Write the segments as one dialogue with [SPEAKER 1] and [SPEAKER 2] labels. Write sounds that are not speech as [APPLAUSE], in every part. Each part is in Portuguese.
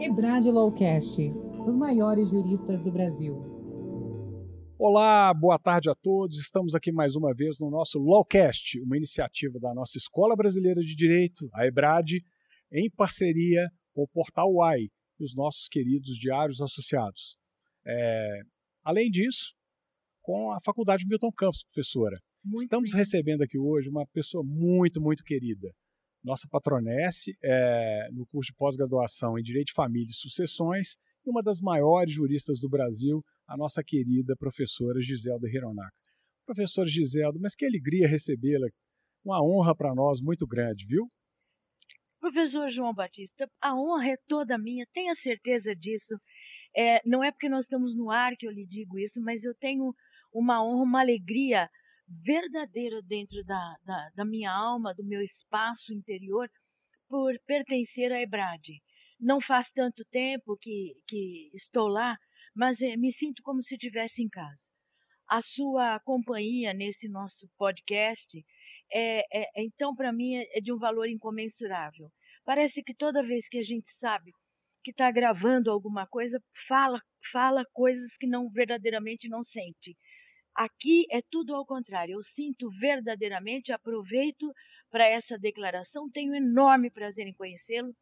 [SPEAKER 1] Ebrad Lawcast, os maiores juristas do Brasil.
[SPEAKER 2] Olá, boa tarde a todos. Estamos aqui mais uma vez no nosso Lawcast, uma iniciativa da nossa Escola Brasileira de Direito, a EBRAD, em parceria com o Portal UAI e os nossos queridos diários associados. É, além disso, com a Faculdade Milton Campos, professora. Muito Estamos bem. recebendo aqui hoje uma pessoa muito, muito querida. Nossa patronesse é, no curso de pós-graduação em Direito de Família e Sucessões e uma das maiores juristas do Brasil, a nossa querida professora Giselda Hironaka. Professora Giselda, mas que alegria recebê-la. Uma honra para nós muito grande, viu?
[SPEAKER 3] Professor João Batista, a honra é toda minha, tenha certeza disso. É, não é porque nós estamos no ar que eu lhe digo isso, mas eu tenho uma honra, uma alegria verdadeira dentro da, da, da minha alma, do meu espaço interior, por pertencer à Ebrade. Não faz tanto tempo que, que estou lá, mas é, me sinto como se estivesse em casa. A sua companhia nesse nosso podcast, é, é então, para mim, é, é de um valor incomensurável. Parece que toda vez que a gente sabe que está gravando alguma coisa, fala, fala coisas que não verdadeiramente não sente. Aqui é tudo ao contrário. Eu sinto verdadeiramente, aproveito para essa declaração, tenho enorme prazer em conhecê-lo,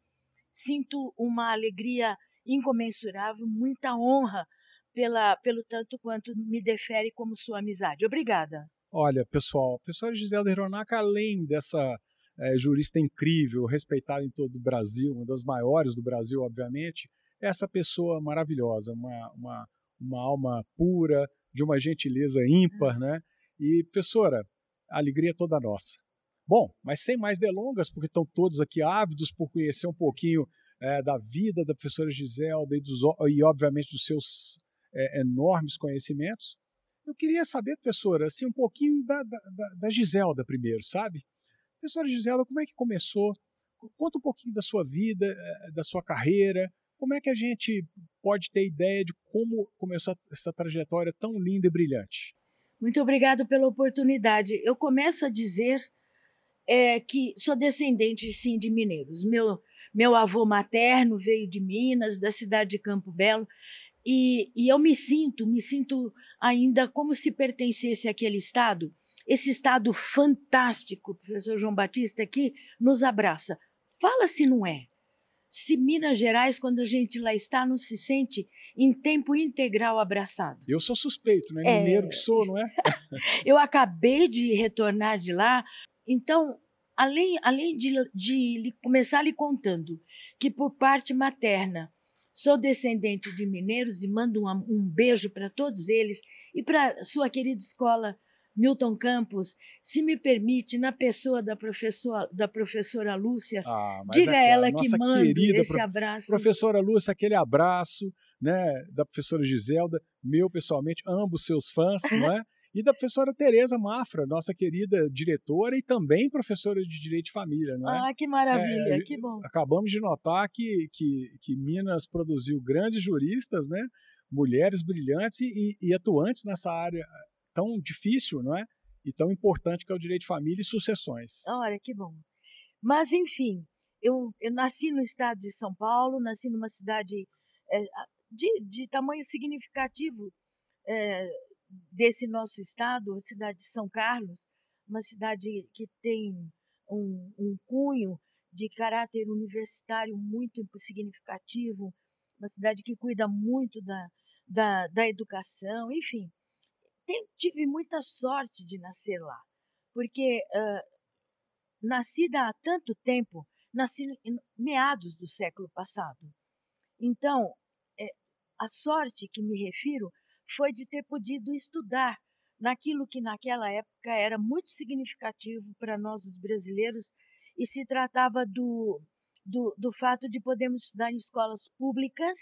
[SPEAKER 3] sinto uma alegria incomensurável, muita honra pela, pelo tanto quanto me defere como sua amizade. Obrigada.
[SPEAKER 2] Olha, pessoal, a professora Gisela Hironaca, além dessa é, jurista incrível, respeitada em todo o Brasil, uma das maiores do Brasil, obviamente, essa pessoa maravilhosa, uma, uma, uma alma pura, de uma gentileza ímpar, hum. né? E, professora, a alegria é toda nossa. Bom, mas sem mais delongas, porque estão todos aqui ávidos por conhecer um pouquinho é, da vida da professora Giselda e, dos, e obviamente, dos seus é, enormes conhecimentos, eu queria saber, professora, assim, um pouquinho da, da, da Giselda primeiro, sabe? Professora Giselda, como é que começou? Conta um pouquinho da sua vida, eh, da sua carreira, como é que a gente pode ter ideia de como começou essa trajetória tão linda e brilhante?
[SPEAKER 3] Muito obrigado pela oportunidade. Eu começo a dizer é, que sou descendente, sim, de mineiros. Meu, meu avô materno veio de Minas, da cidade de Campo Belo, e, e, eu me sinto, me sinto ainda como se pertencesse àquele estado, esse estado fantástico, professor João Batista aqui nos abraça. Fala se não é se Minas Gerais, quando a gente lá está, não se sente em tempo integral abraçado.
[SPEAKER 2] Eu sou suspeito, né? É... Mineiro que sou, não é? [LAUGHS]
[SPEAKER 3] eu acabei de retornar de lá, então, além, além de, de começar lhe contando que por parte materna sou descendente de mineiros e mando um, um beijo para todos eles e para sua querida escola Milton Campos, se me permite, na pessoa da professora, da professora Lúcia, ah, diga a ela que manda esse prof... abraço.
[SPEAKER 2] Professora Lúcia, aquele abraço né, da professora Giselda, meu pessoalmente, ambos seus fãs, não é? e da professora Tereza Mafra, nossa querida diretora e também professora de Direito de Família. Não é?
[SPEAKER 3] Ah, que maravilha, é, que bom.
[SPEAKER 2] Acabamos de notar que, que, que Minas produziu grandes juristas, né? mulheres brilhantes e, e, atuantes nessa área tão difícil, não é? E tão importante que é o direito de família e sucessões.
[SPEAKER 3] Olha, que bom. Mas, enfim, eu, eu nasci no estado de São Paulo, nasci numa cidade é, de, de tamanho significativo é, desse nosso estado, a cidade de São Carlos, uma cidade que tem um, um cunho de caráter universitário muito significativo, uma cidade que cuida muito da, da, da educação, enfim tive muita sorte de nascer lá, porque uh, nascida há tanto tempo, nasci em meados do século passado. Então, é, a sorte que me refiro foi de ter podido estudar naquilo que naquela época era muito significativo para nós os brasileiros e se tratava do, do, do fato de podermos estudar em escolas públicas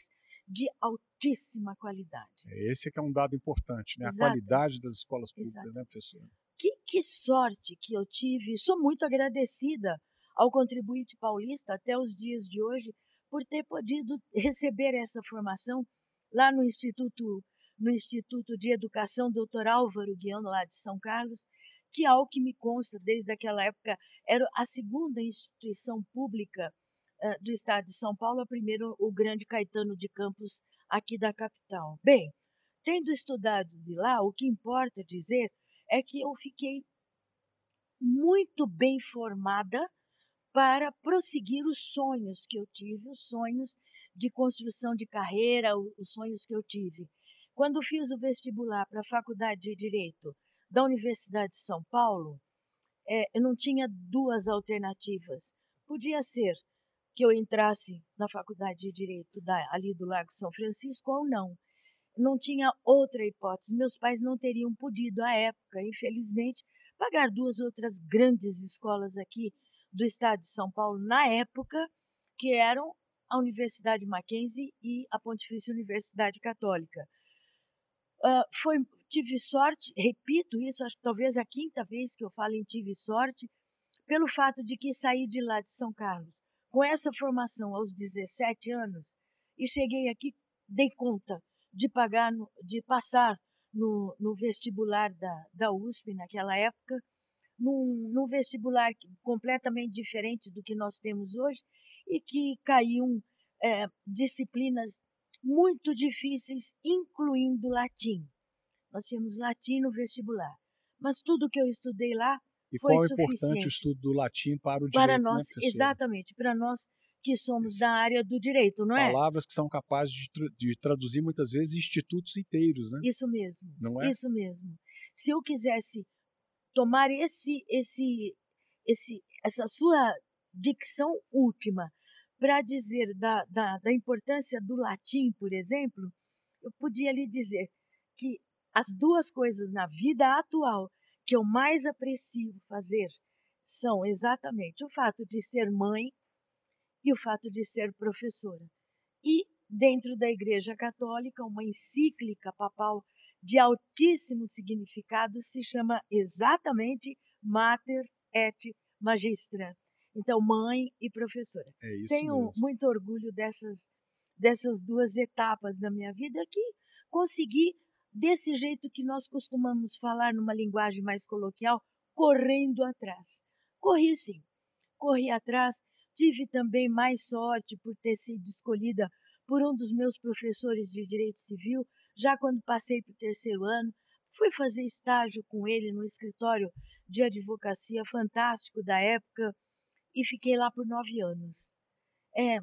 [SPEAKER 3] de altíssima qualidade.
[SPEAKER 2] É, esse é que é um dado importante, né? Exato. A qualidade das escolas públicas, Exato. né, professora?
[SPEAKER 3] Que, que sorte que eu tive. Sou muito agradecida ao contribuinte paulista até os dias de hoje por ter podido receber essa formação lá no Instituto no Instituto de Educação Dr. Álvaro Guiano, lá de São Carlos, que, ao que me consta, desde aquela época, era a segunda instituição pública uh, do estado de São Paulo, a primeiro o grande Caetano de Campos aqui da capital. Bem, tendo estudado de lá, o que importa dizer é que eu fiquei muito bem formada para prosseguir os sonhos que eu tive, os sonhos de construção de carreira, os sonhos que eu tive. Quando fiz o vestibular para a Faculdade de Direito da Universidade de São Paulo, é, eu não tinha duas alternativas. Podia ser que eu entrasse na Faculdade de Direito da, ali do Lago São Francisco ou não. Não tinha outra hipótese. Meus pais não teriam podido, à época, infelizmente, pagar duas outras grandes escolas aqui do estado de São Paulo, na época, que eram a Universidade Mackenzie e a Pontifícia Universidade Católica. Uh, foi, tive sorte, repito isso, acho que talvez a quinta vez que eu falo em tive sorte, pelo fato de que saí de lá de São Carlos com essa formação aos 17 anos e cheguei aqui, dei conta de pagar, de passar no, no, vestibular da, da USP naquela época, num, num vestibular completamente diferente do que nós temos hoje e que caíam é, disciplinas muito difíceis, incluindo latim. Nós tínhamos latim no vestibular, mas tudo que eu estudei lá
[SPEAKER 2] e
[SPEAKER 3] foi
[SPEAKER 2] qual é
[SPEAKER 3] suficiente.
[SPEAKER 2] importante o estudo do latim para o direito?
[SPEAKER 3] Para nós,
[SPEAKER 2] né,
[SPEAKER 3] exatamente, para nós que somos da área do direito, não é?
[SPEAKER 2] Palavras que são capazes de, tra de, traduzir muitas vezes institutos inteiros, né?
[SPEAKER 3] Isso mesmo.
[SPEAKER 2] Não é?
[SPEAKER 3] Isso mesmo. Se eu quisesse tomar esse, esse, esse, essa sua dicção última para dizer da, da, da importância do latim, por exemplo, eu podia lhe dizer que as duas coisas na vida atual que eu mais aprecio fazer são exatamente o fato de ser mãe e o fato de ser professora. E dentro da Igreja Católica, uma encíclica papal de altíssimo significado se chama exatamente Mater et Magistra. Então, mãe e professora.
[SPEAKER 2] É isso
[SPEAKER 3] Tenho
[SPEAKER 2] mesmo.
[SPEAKER 3] muito orgulho dessas, dessas duas etapas da minha vida que consegui, desse jeito que nós costumamos falar numa linguagem mais coloquial, correndo atrás. Corri sim, corri atrás. Tive também mais sorte por ter sido escolhida por um dos meus professores de direito civil, já quando passei para o terceiro ano. Fui fazer estágio com ele no escritório de advocacia fantástico da época e fiquei lá por nove anos. É,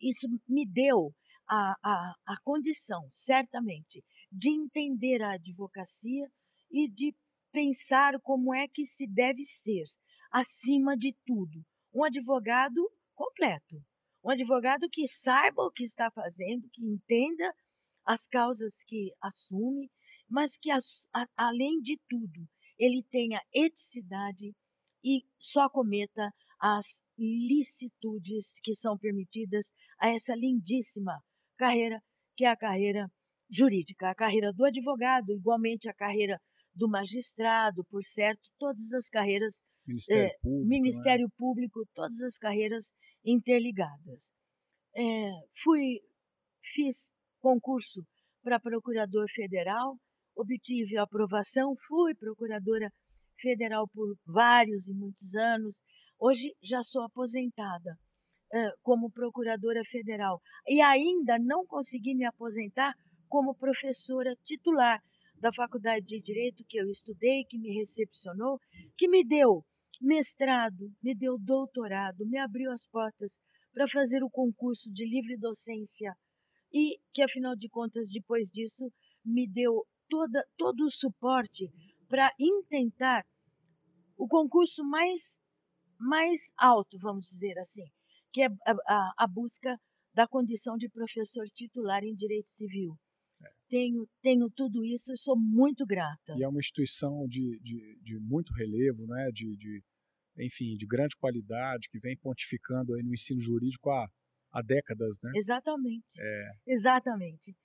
[SPEAKER 3] isso me deu a, a, a condição, certamente, de entender a advocacia e de pensar como é que se deve ser, acima de tudo, um advogado completo. Um advogado que saiba o que está fazendo, que entenda as causas que assume, mas que, além de tudo, ele tenha eticidade e só cometa as licitudes que são permitidas a essa lindíssima carreira, que é a carreira jurídica, a carreira do advogado, igualmente a carreira do magistrado, por certo, todas as carreiras,
[SPEAKER 2] Ministério,
[SPEAKER 3] é,
[SPEAKER 2] Público,
[SPEAKER 3] Ministério
[SPEAKER 2] né?
[SPEAKER 3] Público, todas as carreiras interligadas. É, fui, fiz concurso para procurador federal, obtive a aprovação, fui procuradora federal por vários e muitos anos, Hoje já sou aposentada uh, como procuradora federal e ainda não consegui me aposentar como professora titular da Faculdade de Direito que eu estudei, que me recepcionou, que me deu mestrado, me deu doutorado, me abriu as portas para fazer o concurso de livre docência e que, afinal de contas, depois disso, me deu toda, todo o suporte para intentar o concurso mais mais alto, vamos dizer assim, que é a, a, a busca da condição de professor titular em direito civil. Tenho, tenho tudo isso e sou muito grata.
[SPEAKER 2] E é uma instituição de, de, de muito relevo, né? de, de, enfim, de grande qualidade, que vem pontificando aí no ensino jurídico há, há décadas. Né?
[SPEAKER 3] Exatamente.
[SPEAKER 2] É.
[SPEAKER 3] Exatamente.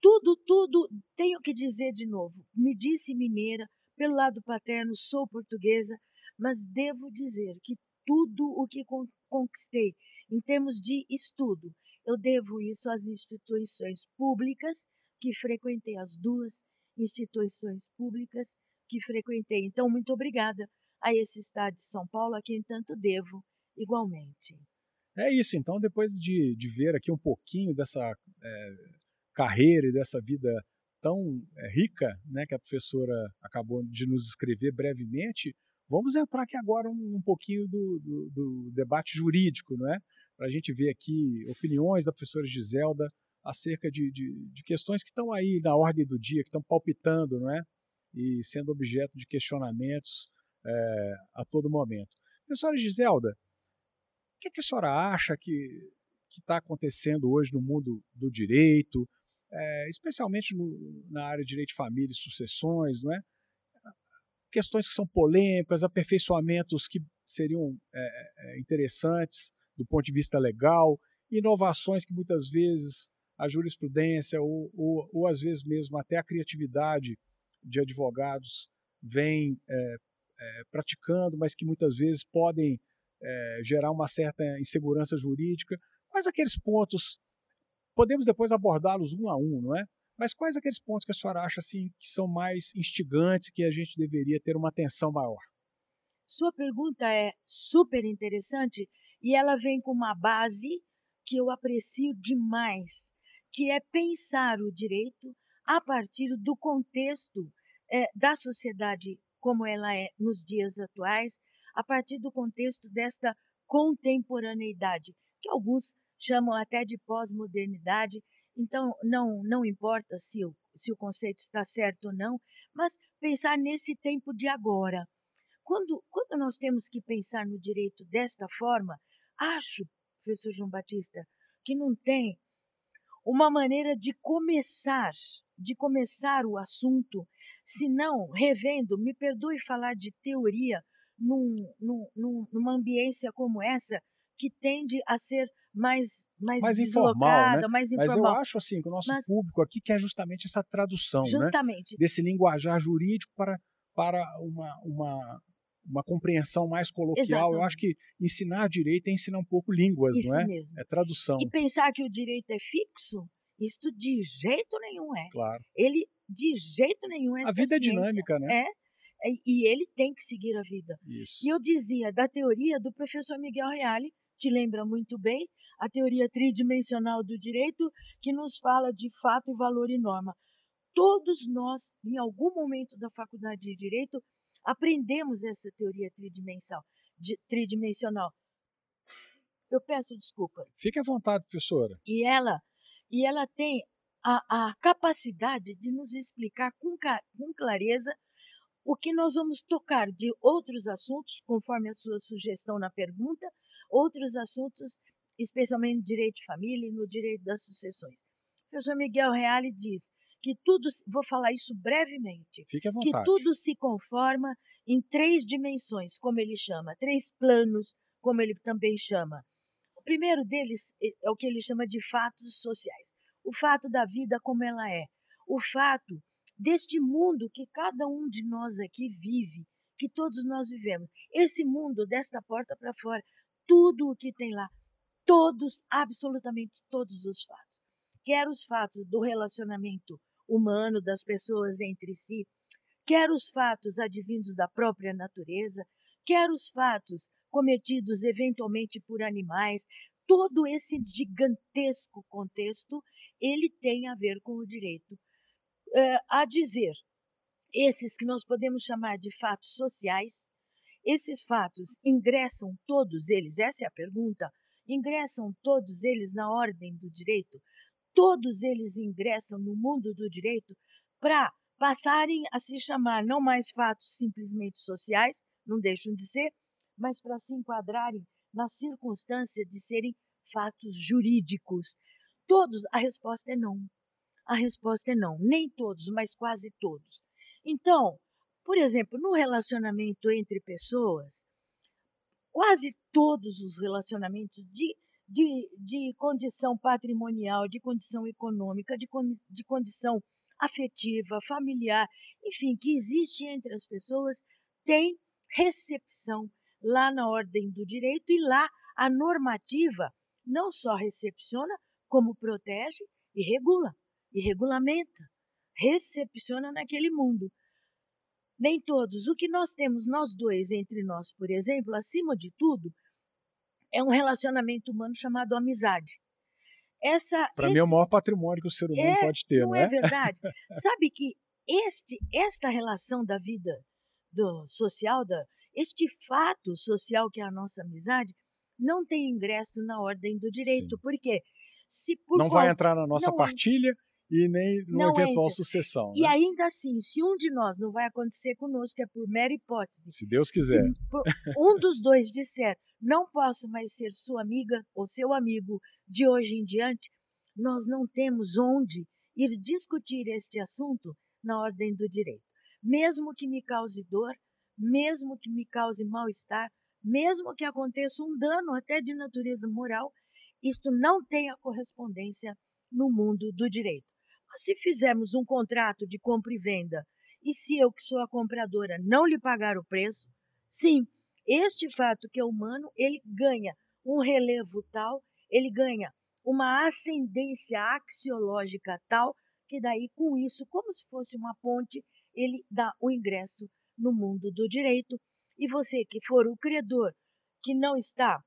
[SPEAKER 3] Tudo, tudo, tenho que dizer de novo, me disse mineira, pelo lado paterno sou portuguesa, mas devo dizer que tudo o que conquistei em termos de estudo, eu devo isso às instituições públicas que frequentei, as duas instituições públicas que frequentei. Então, muito obrigada a esse estado de São Paulo, a quem tanto devo igualmente.
[SPEAKER 2] É isso, então, depois de, de ver aqui um pouquinho dessa é, carreira e dessa vida tão é, rica né, que a professora acabou de nos escrever brevemente, vamos entrar aqui agora um, um pouquinho do, do, do, debate jurídico, não é? para a gente ver aqui opiniões da professora Giselda acerca de, de, de questões que estão aí na ordem do dia, que estão palpitando, não é? E sendo objeto de questionamentos é, a todo momento. Professora Giselda, o que, é que a senhora acha que está acontecendo hoje no mundo do direito, é, especialmente no, na área de direito de família e sucessões, não é? Questões que são polêmicas, aperfeiçoamentos que seriam é, interessantes do ponto de vista legal, inovações que muitas vezes a jurisprudência ou, ou, ou às vezes mesmo até a criatividade de advogados vem é, é, praticando, mas que muitas vezes podem é, gerar uma certa insegurança jurídica. Mas aqueles pontos, podemos depois abordá-los um a um, não é? Mas quais aqueles pontos que a senhora acha assim, que são mais instigantes, que a gente deveria ter uma atenção maior?
[SPEAKER 3] Sua pergunta é super interessante e ela vem com uma base que eu aprecio demais, que é pensar o direito a partir do contexto é, da sociedade como ela é nos dias atuais, a partir do contexto desta contemporaneidade, que alguns chamam até de pós-modernidade. Então, não, não importa se o, se o conceito está certo ou não, mas pensar nesse tempo de agora. Quando, quando nós temos que pensar no direito desta forma, acho, professor João Batista, que não tem uma maneira de começar, de começar o assunto, se não revendo, me perdoe falar de teoria num, num, numa ambiência como essa, que tende a ser mais mais,
[SPEAKER 2] mais
[SPEAKER 3] informal,
[SPEAKER 2] né?
[SPEAKER 3] mais informal.
[SPEAKER 2] Mas eu acho assim que o nosso Mas, público aqui quer justamente essa tradução, né?
[SPEAKER 3] justamente.
[SPEAKER 2] Né? desse linguajar jurídico para para uma, uma uma compreensão mais coloquial. Exatamente. Eu acho que ensinar direito é ensinar um pouco línguas,
[SPEAKER 3] Isso
[SPEAKER 2] não é?
[SPEAKER 3] Mesmo.
[SPEAKER 2] É tradução.
[SPEAKER 3] E pensar que o direito é fixo, isso de jeito nenhum é.
[SPEAKER 2] Claro.
[SPEAKER 3] Ele de jeito nenhum é.
[SPEAKER 2] A vida é dinâmica, né?
[SPEAKER 3] É, e ele tem que seguir a vida.
[SPEAKER 2] Isso.
[SPEAKER 3] E eu dizia da teoria do professor Miguel Reale, te lembra muito bem, a teoria tridimensional do direito, que nos fala de fato, valor e norma. Todos nós, em algum momento da faculdade de direito, aprendemos essa teoria tridimensional. De, tridimensional. Eu peço desculpa.
[SPEAKER 2] Fique à vontade, professora.
[SPEAKER 3] E ela, e ela tem a, a capacidade de nos explicar com, com clareza o que nós vamos tocar de outros assuntos, conforme a sua sugestão na pergunta, outros assuntos, especialmente no direito de família e no direito das sucessões. O professor Miguel Reale diz que tudo, vou falar isso brevemente,
[SPEAKER 2] Fique à vontade.
[SPEAKER 3] que tudo se conforma em três dimensões, como ele chama, três planos, como ele também chama. O primeiro deles é, é o que ele chama de fatos sociais. O fato da vida como ela é. O fato deste mundo que cada um de nós aqui vive, que todos nós vivemos. Esse mundo, desta porta para fora, tudo o que tem lá, todos, absolutamente todos os fatos. Quer os fatos do relacionamento humano das pessoas entre si, quer os fatos advindos da própria natureza, quer os fatos cometidos eventualmente por animais, todo esse gigantesco contexto, ele tem a ver com o direito. Uh, a dizer, esses que nós podemos chamar de fatos sociais, esses fatos ingressam todos eles, essa é a pergunta, ingressam todos eles na ordem do direito? Todos eles ingressam no mundo do direito para passarem a se chamar não mais fatos simplesmente sociais, não deixam de ser, mas para se enquadrarem na circunstância de serem fatos jurídicos. Todos, a resposta é não. A resposta é não. Nem todos, mas quase todos. Então, por exemplo, no relacionamento entre pessoas, quase todos os relacionamentos de de, de condição patrimonial, de condição econômica, de, de condição afetiva, familiar, enfim, que existe entre as pessoas, tem recepção lá na ordem do direito e lá a normativa não só recepciona, como protege e regula, e regulamenta, recepciona naquele mundo. Nem todos. O que nós temos, nós dois, entre nós, por exemplo, acima de tudo, é um relacionamento humano chamado amizade. Essa
[SPEAKER 2] Para mim é o maior patrimônio que o ser humano
[SPEAKER 3] é,
[SPEAKER 2] pode ter,
[SPEAKER 3] não,
[SPEAKER 2] não
[SPEAKER 3] é
[SPEAKER 2] é?
[SPEAKER 3] verdade? [LAUGHS] Sabe que este esta relação da vida do social da este fato social que é a nossa amizade não tem ingresso na ordem do direito,
[SPEAKER 2] Sim.
[SPEAKER 3] porque se por
[SPEAKER 2] Não vai
[SPEAKER 3] qual-
[SPEAKER 2] entrar na nossa
[SPEAKER 3] não entra.
[SPEAKER 2] partilha e nem numa
[SPEAKER 3] Não
[SPEAKER 2] eventual
[SPEAKER 3] entra.
[SPEAKER 2] sucessão,
[SPEAKER 3] e
[SPEAKER 2] né?
[SPEAKER 3] ainda assim, se um de nós não vai acontecer conosco é por mera hipótese,
[SPEAKER 2] Se Deus
[SPEAKER 3] Se
[SPEAKER 2] quiser.
[SPEAKER 3] po- um dos dois disser, não posso mais ser sua amiga ou seu amigo de hoje em diante, nós não temos onde ir discutir este assunto na ordem do direito. Mesmo que me cause dor, mesmo que me cause mal-estar, mesmo que aconteça um dano até de natureza moral, isto não tem a correspondência no mundo do direito. Mas se fizermos um contrato de compra e venda e se eu, que sou a compradora, não lhe pagar o preço, sim, este fato que é humano, ele ganha um relevo tal, ele ganha uma ascendência axiológica tal, que daí com isso, como se fosse uma ponte, ele dá o ingresso no mundo do direito. E você que for o credor que não está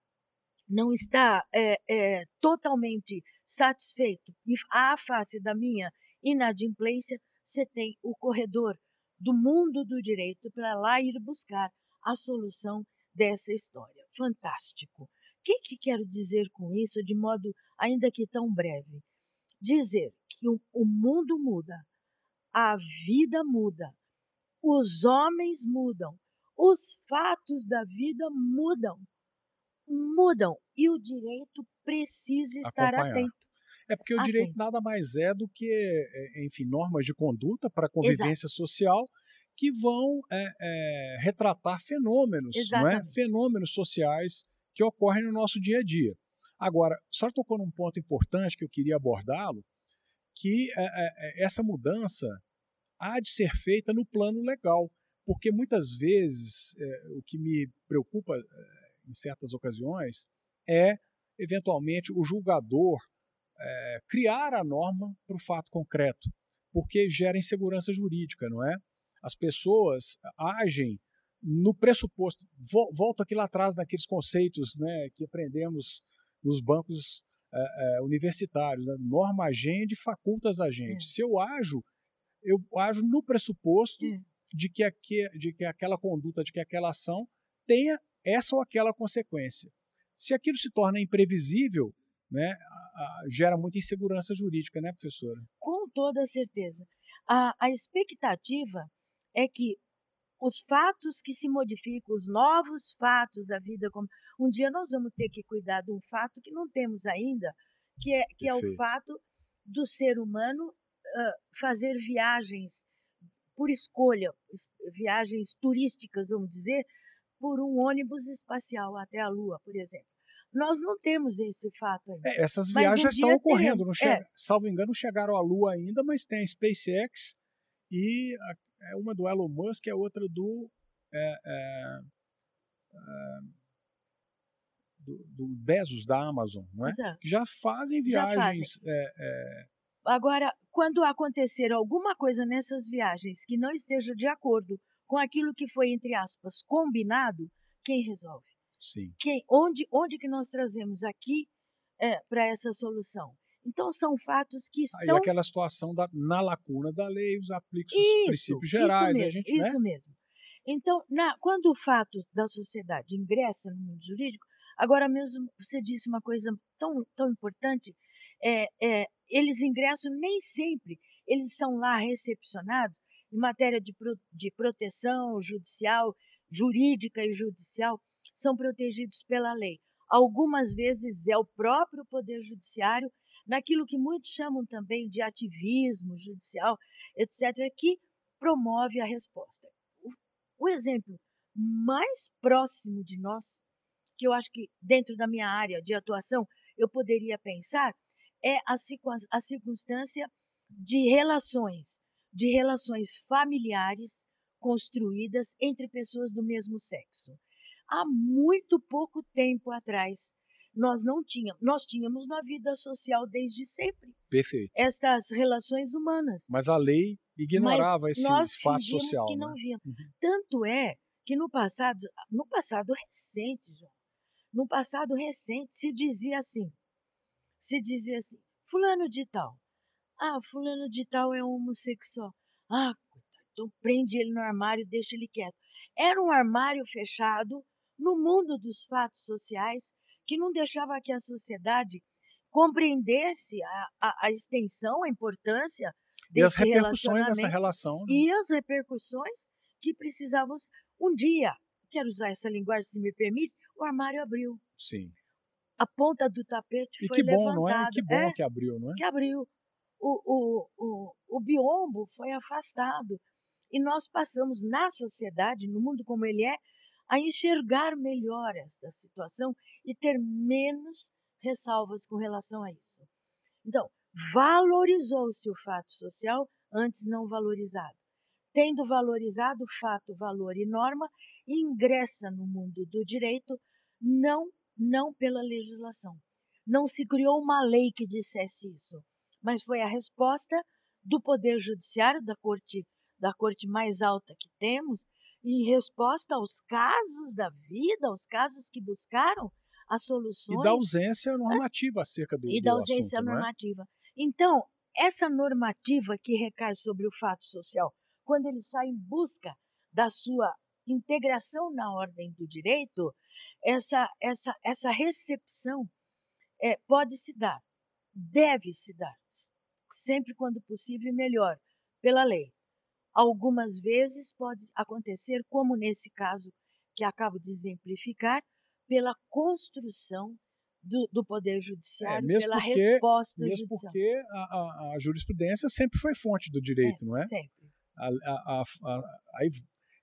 [SPEAKER 3] não está é, é, totalmente satisfeito à face da minha inadimplência, você tem o corredor do mundo do direito para lá ir buscar a solução dessa história. Fantástico. O que, que quero dizer com isso, de modo ainda que tão breve? Dizer que o, o mundo muda, a vida muda, os homens mudam, os fatos da vida mudam, mudam e o direito precisa estar
[SPEAKER 2] Acompanhar.
[SPEAKER 3] atento.
[SPEAKER 2] É porque o
[SPEAKER 3] Atento.
[SPEAKER 2] direito nada mais é do que, é, enfim, normas de conduta para a convivência social que vão é, é, retratar fenômenos, não é? Fenômenos sociais que ocorrem no nosso dia a dia. Agora, só tocou num ponto importante que eu queria abordá-lo, que é, é, é, essa mudança há de ser feita no plano legal, porque muitas vezes o que me preocupa em certas ocasiões é, eventualmente, o julgador é, criar a norma para o fato concreto, porque gera insegurança jurídica, não é? As pessoas agem no pressuposto. Vol, volto aqui lá atrás naqueles conceitos né, que aprendemos nos bancos é, é, universitários. Né? Norma agente, facultas agente.
[SPEAKER 3] É.
[SPEAKER 2] Se eu ajo, eu ajo no pressuposto
[SPEAKER 3] É.
[SPEAKER 2] de, que aque, de que aquela conduta, de que aquela ação tenha essa ou aquela consequência. Se aquilo se torna imprevisível, né, gera muita insegurança jurídica, né, professora?
[SPEAKER 3] Com toda certeza. A, a expectativa é que os fatos que se modificam, os novos fatos da vida, como um dia nós vamos ter que cuidar de um fato que não temos ainda, que é, que é o fato do ser humano ah, fazer viagens por escolha, es- viagens turísticas, vamos dizer, por um ônibus espacial até a Lua, por exemplo. Nós não temos esse fato ainda.
[SPEAKER 2] É, essas viagens
[SPEAKER 3] um
[SPEAKER 2] já estão ocorrendo,
[SPEAKER 3] teremos,
[SPEAKER 2] não
[SPEAKER 3] é.
[SPEAKER 2] chega, salvo engano, chegaram à Lua ainda, mas tem a SpaceX e a- é uma do Elon Musk, a outra do, é, é, é, do, do Bezos da Amazon, não é?
[SPEAKER 3] Exato.
[SPEAKER 2] Que já fazem
[SPEAKER 3] Já fazem.
[SPEAKER 2] viagens. é, é,
[SPEAKER 3] Agora, quando acontecer alguma coisa nessas viagens que não esteja de acordo com aquilo que foi, entre aspas, combinado, quem resolve?
[SPEAKER 2] sim.
[SPEAKER 3] Quem, onde, onde que nós trazemos aqui para essa solução? Então, são fatos que
[SPEAKER 2] Aí
[SPEAKER 3] estão...
[SPEAKER 2] aquela situação da, na lacuna da lei, os aplica os
[SPEAKER 3] Isso,
[SPEAKER 2] princípios
[SPEAKER 3] isso
[SPEAKER 2] gerais,
[SPEAKER 3] mesmo,
[SPEAKER 2] a gente,
[SPEAKER 3] isso
[SPEAKER 2] né?
[SPEAKER 3] mesmo. Então, na- quando o fato da sociedade ingressa no mundo jurídico, agora mesmo você disse uma coisa tão, tão importante, é, é, eles ingressam nem sempre, eles são lá recepcionados em matéria de, pro- de proteção judicial, jurídica e judicial, são protegidos pela lei. Algumas vezes é o próprio Poder Judiciário, naquilo que muitos chamam também de ativismo judicial, etc., que promove a resposta. O, exemplo mais próximo de nós, que eu acho que dentro da minha área de atuação eu poderia pensar, é a circunstância de relações, de relações familiares construídas entre pessoas do mesmo sexo. Há muito pouco tempo atrás, nós não tínhamos, nós tínhamos na vida social desde sempre
[SPEAKER 2] Perfeito.
[SPEAKER 3] estas relações humanas.
[SPEAKER 2] Mas a lei ignorava
[SPEAKER 3] Mas
[SPEAKER 2] esse
[SPEAKER 3] nós
[SPEAKER 2] fato social.
[SPEAKER 3] que
[SPEAKER 2] né?
[SPEAKER 3] não víamos.
[SPEAKER 2] Uhum.
[SPEAKER 3] Tanto é que no passado, no passado recente, João, no passado recente, se dizia assim: se dizia assim, fulano de tal, ah, fulano de tal é homossexual. Ah, então prende ele no armário, deixa ele quieto. Era um armário fechado no mundo dos fatos sociais que não deixava que a sociedade compreendesse a, a, a extensão, a importância
[SPEAKER 2] e as repercussões dessa relação. Né?
[SPEAKER 3] E as repercussões que precisávamos um dia, quero usar essa linguagem se me permite, o armário abriu.
[SPEAKER 2] Sim.
[SPEAKER 3] A ponta do tapete
[SPEAKER 2] e
[SPEAKER 3] foi
[SPEAKER 2] que bom,
[SPEAKER 3] levantada.
[SPEAKER 2] Não é? Que bom
[SPEAKER 3] é,
[SPEAKER 2] que abriu, não é?
[SPEAKER 3] Que abriu. O, o, o, o biombo foi afastado. E nós passamos na sociedade, no mundo como ele é, a enxergar melhor esta situação e ter menos ressalvas com relação a isso. Então, valorizou-se o fato social, antes não valorizado. Tendo valorizado fato, valor e norma, ingressa no mundo do direito não não pela legislação. Não se criou uma lei que dissesse isso, mas foi a resposta do poder judiciário da corte da corte mais alta que temos, em resposta aos casos da vida, aos casos que buscaram as soluções.
[SPEAKER 2] E da ausência normativa acerca do
[SPEAKER 3] E da ausência
[SPEAKER 2] assunto, é?
[SPEAKER 3] normativa. É? Então, essa normativa que recai sobre o fato social, quando ele sai em busca da sua integração na ordem do direito, essa, essa, essa recepção é, pode se dar, deve se dar, sempre quando possível e melhor, pela lei. Algumas vezes pode acontecer, como nesse caso que acabo de exemplificar, pela construção do, do Poder Judiciário,
[SPEAKER 2] é,
[SPEAKER 3] pela
[SPEAKER 2] porque,
[SPEAKER 3] resposta
[SPEAKER 2] mesmo
[SPEAKER 3] judicial.
[SPEAKER 2] porque a, a, a, jurisprudência sempre foi fonte do direito,
[SPEAKER 3] é,
[SPEAKER 2] não é?
[SPEAKER 3] Sempre.
[SPEAKER 2] A, aí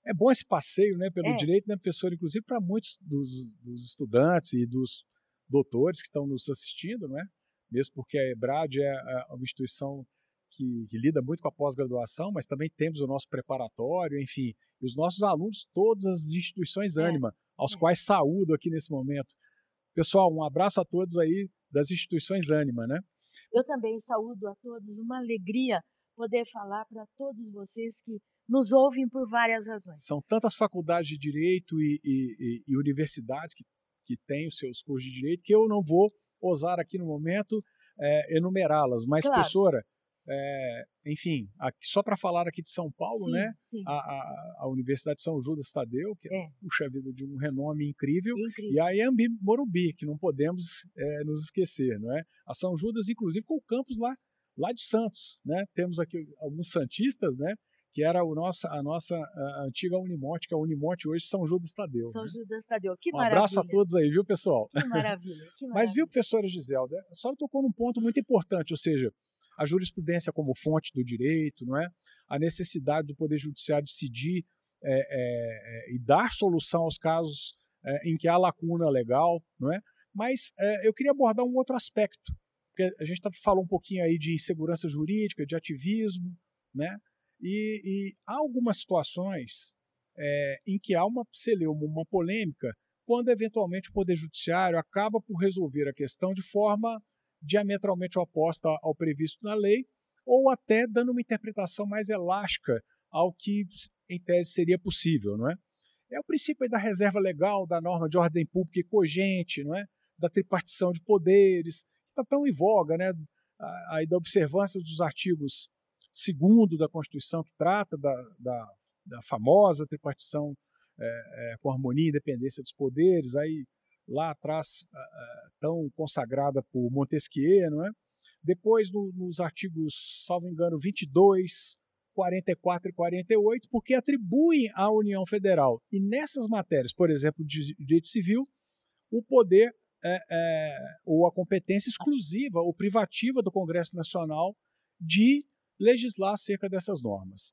[SPEAKER 2] é bom esse passeio né, pelo
[SPEAKER 3] É.
[SPEAKER 2] direito, né, professor? Inclusive para muitos dos, dos estudantes e dos doutores que estão nos assistindo, não é? Mesmo porque a EBRAD é uma instituição que, que lida muito com a pós-graduação, mas também temos o nosso preparatório, enfim, e os nossos alunos, todas as instituições
[SPEAKER 3] É.
[SPEAKER 2] Anima, aos
[SPEAKER 3] É.
[SPEAKER 2] quais saúdo aqui nesse momento. Pessoal, um abraço a todos aí das instituições Anima, né?
[SPEAKER 3] Eu também saúdo a todos, uma alegria poder falar para todos vocês que nos ouvem por várias razões.
[SPEAKER 2] São tantas faculdades de direito e, e- e- e universidades que, que têm os seus cursos de direito que eu não vou ousar aqui no momento é, enumerá-las. Mas,
[SPEAKER 3] Claro.
[SPEAKER 2] professora, é, enfim, aqui- só para falar aqui de São Paulo,
[SPEAKER 3] sim,
[SPEAKER 2] né?
[SPEAKER 3] sim,
[SPEAKER 2] A, a- a Universidade de São Judas Tadeu, que é,
[SPEAKER 3] É.
[SPEAKER 2] puxa vida, de um renome incrível,
[SPEAKER 3] incrível.
[SPEAKER 2] e a Iambi Morumbi, que não podemos é, nos esquecer, não é? A São Judas, inclusive, com o campus lá, lá de Santos, né? Temos aqui alguns santistas, né? Que era o nossa, a nossa a antiga Unimonte, que é a Unimonte hoje São Judas Tadeu.
[SPEAKER 3] São
[SPEAKER 2] né?
[SPEAKER 3] Judas Tadeu. Que
[SPEAKER 2] Um
[SPEAKER 3] maravilha.
[SPEAKER 2] abraço a todos aí, viu, pessoal?
[SPEAKER 3] Que [LAUGHS] maravilha. Que
[SPEAKER 2] Mas
[SPEAKER 3] maravilha.
[SPEAKER 2] viu, professora Giselda, a senhora tocou num ponto muito importante, ou seja, a jurisprudência como fonte do direito, não é? A necessidade do Poder Judiciário decidir é, é, é, e dar solução aos casos é, em que há lacuna legal, não é? Mas é, eu queria abordar um outro aspecto, porque a gente tá, falou um pouquinho aí de insegurança jurídica, de ativismo, né? E, e há algumas situações é, em que há uma uma polêmica, quando eventualmente o Poder Judiciário acaba por resolver a questão de forma diametralmente oposta ao previsto na lei, ou até dando uma interpretação mais elástica ao que, em tese, seria possível, não é? É o princípio da reserva legal, da norma de ordem pública e cogente, não é? Da tripartição de poderes, que está tão em voga, né? Aí da observância dos artigos 2 da Constituição, que trata da, da, da famosa tripartição é, é, com harmonia e independência dos poderes, aí lá atrás tão consagrada por Montesquieu, não é? Depois no- nos artigos, salvo engano, 22, 44 e 48, porque atribuem à União Federal e nessas matérias, por exemplo, de direito civil, o poder é, é, ou a competência exclusiva ou privativa do Congresso Nacional de legislar acerca dessas normas.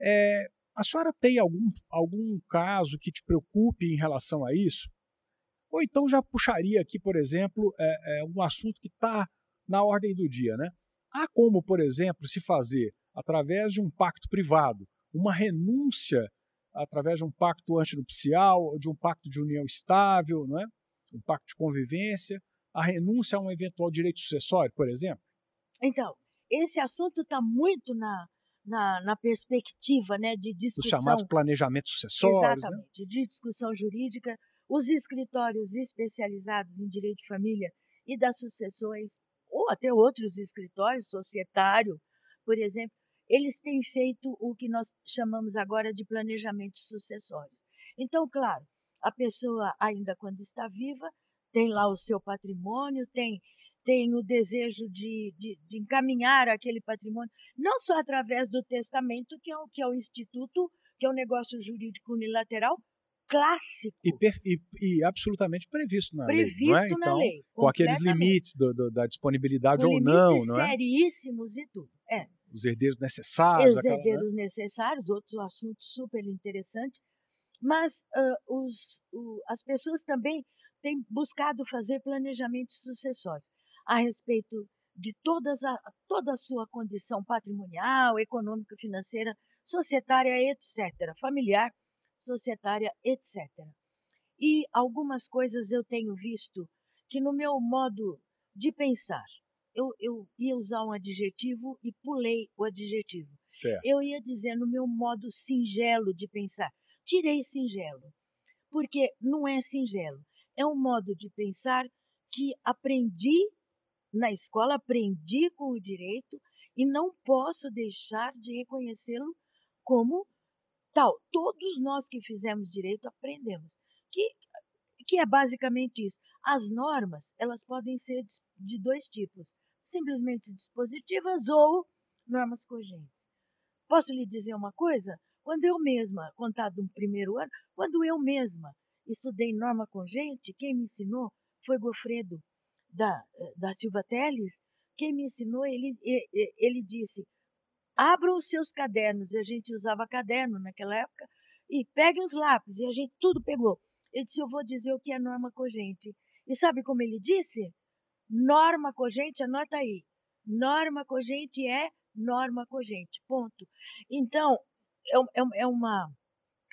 [SPEAKER 2] É, a senhora tem algum, algum caso que te preocupe em relação a isso? Ou então já puxaria aqui, por exemplo, é, é, um assunto que está na ordem do dia. Né? Há como, por exemplo, se fazer, através de um pacto privado, uma renúncia através de um pacto antinupcial, de um pacto de união estável, não é? um pacto de convivência, a renúncia a um eventual direito sucessório, por exemplo?
[SPEAKER 3] Então, esse assunto está muito na, na, na perspectiva né, de
[SPEAKER 2] Os
[SPEAKER 3] discussão.
[SPEAKER 2] chamados planejamentos sucessórios. Né?
[SPEAKER 3] Exatamente, de discussão jurídica, os escritórios especializados em direito de família e das sucessões, ou até outros escritórios, societário, por exemplo, eles têm feito o que nós chamamos agora de planejamento sucessório. Então, claro, a pessoa, ainda quando está viva, tem lá o seu patrimônio, tem, tem o desejo de, de, de encaminhar aquele patrimônio, não só através do testamento, que é o, que é o instituto, que é um negócio jurídico unilateral, clássico.
[SPEAKER 2] E, per, e, e, absolutamente previsto na
[SPEAKER 3] previsto
[SPEAKER 2] lei.
[SPEAKER 3] Previsto
[SPEAKER 2] é?
[SPEAKER 3] na
[SPEAKER 2] então,
[SPEAKER 3] lei.
[SPEAKER 2] Com aqueles limites do, do, da disponibilidade
[SPEAKER 3] com
[SPEAKER 2] ou não, não
[SPEAKER 3] é? seríssimos e tudo. É.
[SPEAKER 2] Os herdeiros necessários.
[SPEAKER 3] Os
[SPEAKER 2] aquela,
[SPEAKER 3] herdeiros
[SPEAKER 2] né?
[SPEAKER 3] necessários, outro assunto super interessante. Mas uh, os, uh, as pessoas também têm buscado fazer planejamentos sucessórios a respeito de todas a, toda a sua condição patrimonial, econômica, financeira, societária, etc., familiar, societária, etc. E algumas coisas eu tenho visto que no meu modo de pensar, eu, eu ia usar um adjetivo e pulei o adjetivo.
[SPEAKER 2] Certo.
[SPEAKER 3] Eu ia dizer no meu modo singelo de pensar. Tirei singelo, porque não é singelo. É um modo de pensar que aprendi na escola, aprendi com o direito e não posso deixar de reconhecê-lo como tal. Todos nós que fizemos direito aprendemos. Que, que é basicamente isso. As normas, elas podem ser de dois tipos: simplesmente dispositivas ou normas cogentes. Posso lhe dizer uma coisa? Quando eu mesma, contado no primeiro ano, quando eu mesma estudei norma congente, quem me ensinou foi Gofredo da, da Silva Teles. Quem me ensinou, ele, ele, ele disse: abram os seus cadernos, e a gente usava caderno naquela época, e peguem os lápis, e a gente tudo pegou. Ele disse: Eu vou dizer o que é norma cogente. E sabe como ele disse? Norma cogente, anota aí. Norma cogente é norma cogente, ponto. Então, é, é, é, uma,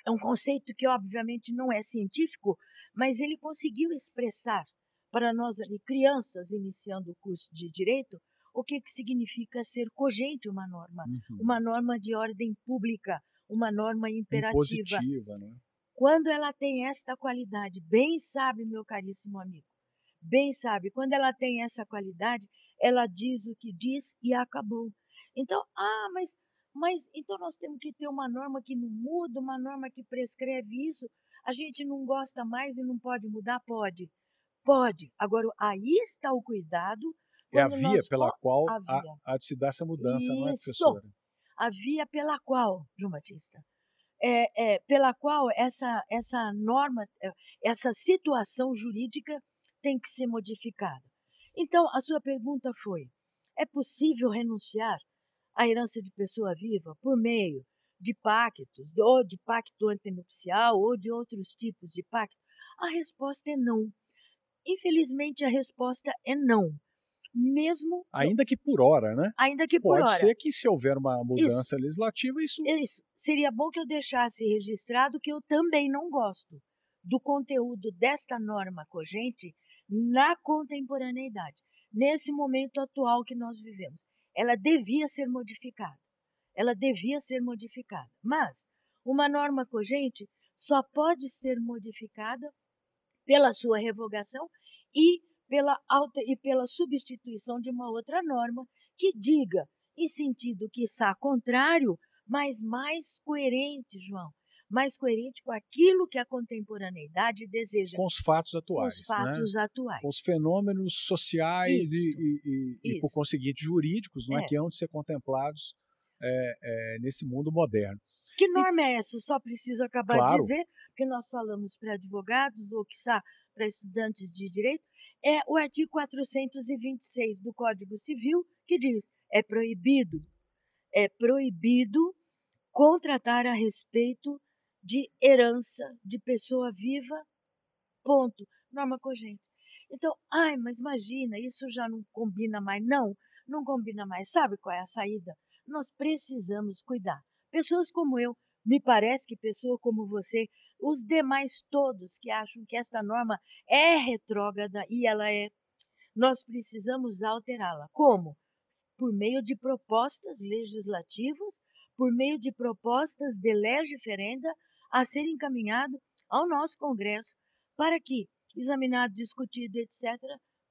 [SPEAKER 3] é um conceito que, obviamente, não é científico, mas ele conseguiu expressar para nós ali, crianças iniciando o curso de direito, o que, que significa ser cogente uma norma,
[SPEAKER 2] Uhum.
[SPEAKER 3] uma norma de ordem pública, uma norma imperativa.
[SPEAKER 2] Impositiva, né?
[SPEAKER 3] Quando ela tem esta qualidade, bem sabe, meu caríssimo amigo, bem sabe, quando ela tem essa qualidade, ela diz o que diz e acabou. Então, ah, mas, mas então nós temos que ter uma norma que não muda, uma norma que prescreve isso. A gente não gosta mais e não pode mudar? Pode. Pode. Agora, aí está o cuidado.
[SPEAKER 2] É a via pela qual
[SPEAKER 3] a
[SPEAKER 2] há, de se dar essa mudança, não é,
[SPEAKER 3] Isso.
[SPEAKER 2] professora?
[SPEAKER 3] a via pela qual, João Batista, é, é, pela qual essa, essa norma, é, essa situação jurídica tem que ser modificada. Então, a sua pergunta foi: é possível renunciar à herança de pessoa viva por meio de pactos, ou de pacto antenupcial, ou de outros tipos de pacto? A resposta é não. Infelizmente, a resposta é não. Mesmo,
[SPEAKER 2] Ainda que por hora, né?
[SPEAKER 3] ainda que por
[SPEAKER 2] Pode
[SPEAKER 3] hora.
[SPEAKER 2] ser que se houver uma mudança legislativa, isso
[SPEAKER 3] Isso. Seria bom que eu deixasse registrado que eu também não gosto do conteúdo desta norma cogente na contemporaneidade, nesse momento atual que nós vivemos. Ela devia ser modificada. Ela devia ser modificada. Mas uma norma cogente só pode ser modificada pela sua revogação e pela alta e pela substituição de uma outra norma que diga em sentido que está contrário, mas mais coerente, João, mais coerente com aquilo que a contemporaneidade deseja,
[SPEAKER 2] com os fatos
[SPEAKER 3] com
[SPEAKER 2] atuais,
[SPEAKER 3] os fatos
[SPEAKER 2] né?
[SPEAKER 3] atuais.
[SPEAKER 2] Com os fenômenos sociais e,
[SPEAKER 3] Isso.
[SPEAKER 2] e- e- e, por conseguinte, jurídicos, não é?
[SPEAKER 3] É.
[SPEAKER 2] que hão de ser contemplados é, é, nesse mundo moderno.
[SPEAKER 3] Que norma é essa? Eu só preciso acabar
[SPEAKER 2] Claro.
[SPEAKER 3] de dizer, que nós falamos para advogados, ou quiçá para estudantes de direito, é o artigo 426 do Código Civil, que diz: é proibido, é proibido contratar a respeito de herança de pessoa viva, ponto. Norma cogente. Então, ai, mas imagina, isso já não combina mais. Não, não combina mais. Sabe qual é a saída? Nós precisamos cuidar. Pessoas como eu, me parece que pessoa como você, os demais todos que acham que esta norma é retrógrada e ela é, nós precisamos alterá-la. Como? Por meio de propostas legislativas, por meio de propostas de lege ferenda a ser encaminhado ao nosso Congresso para que, examinado, discutido, etc.,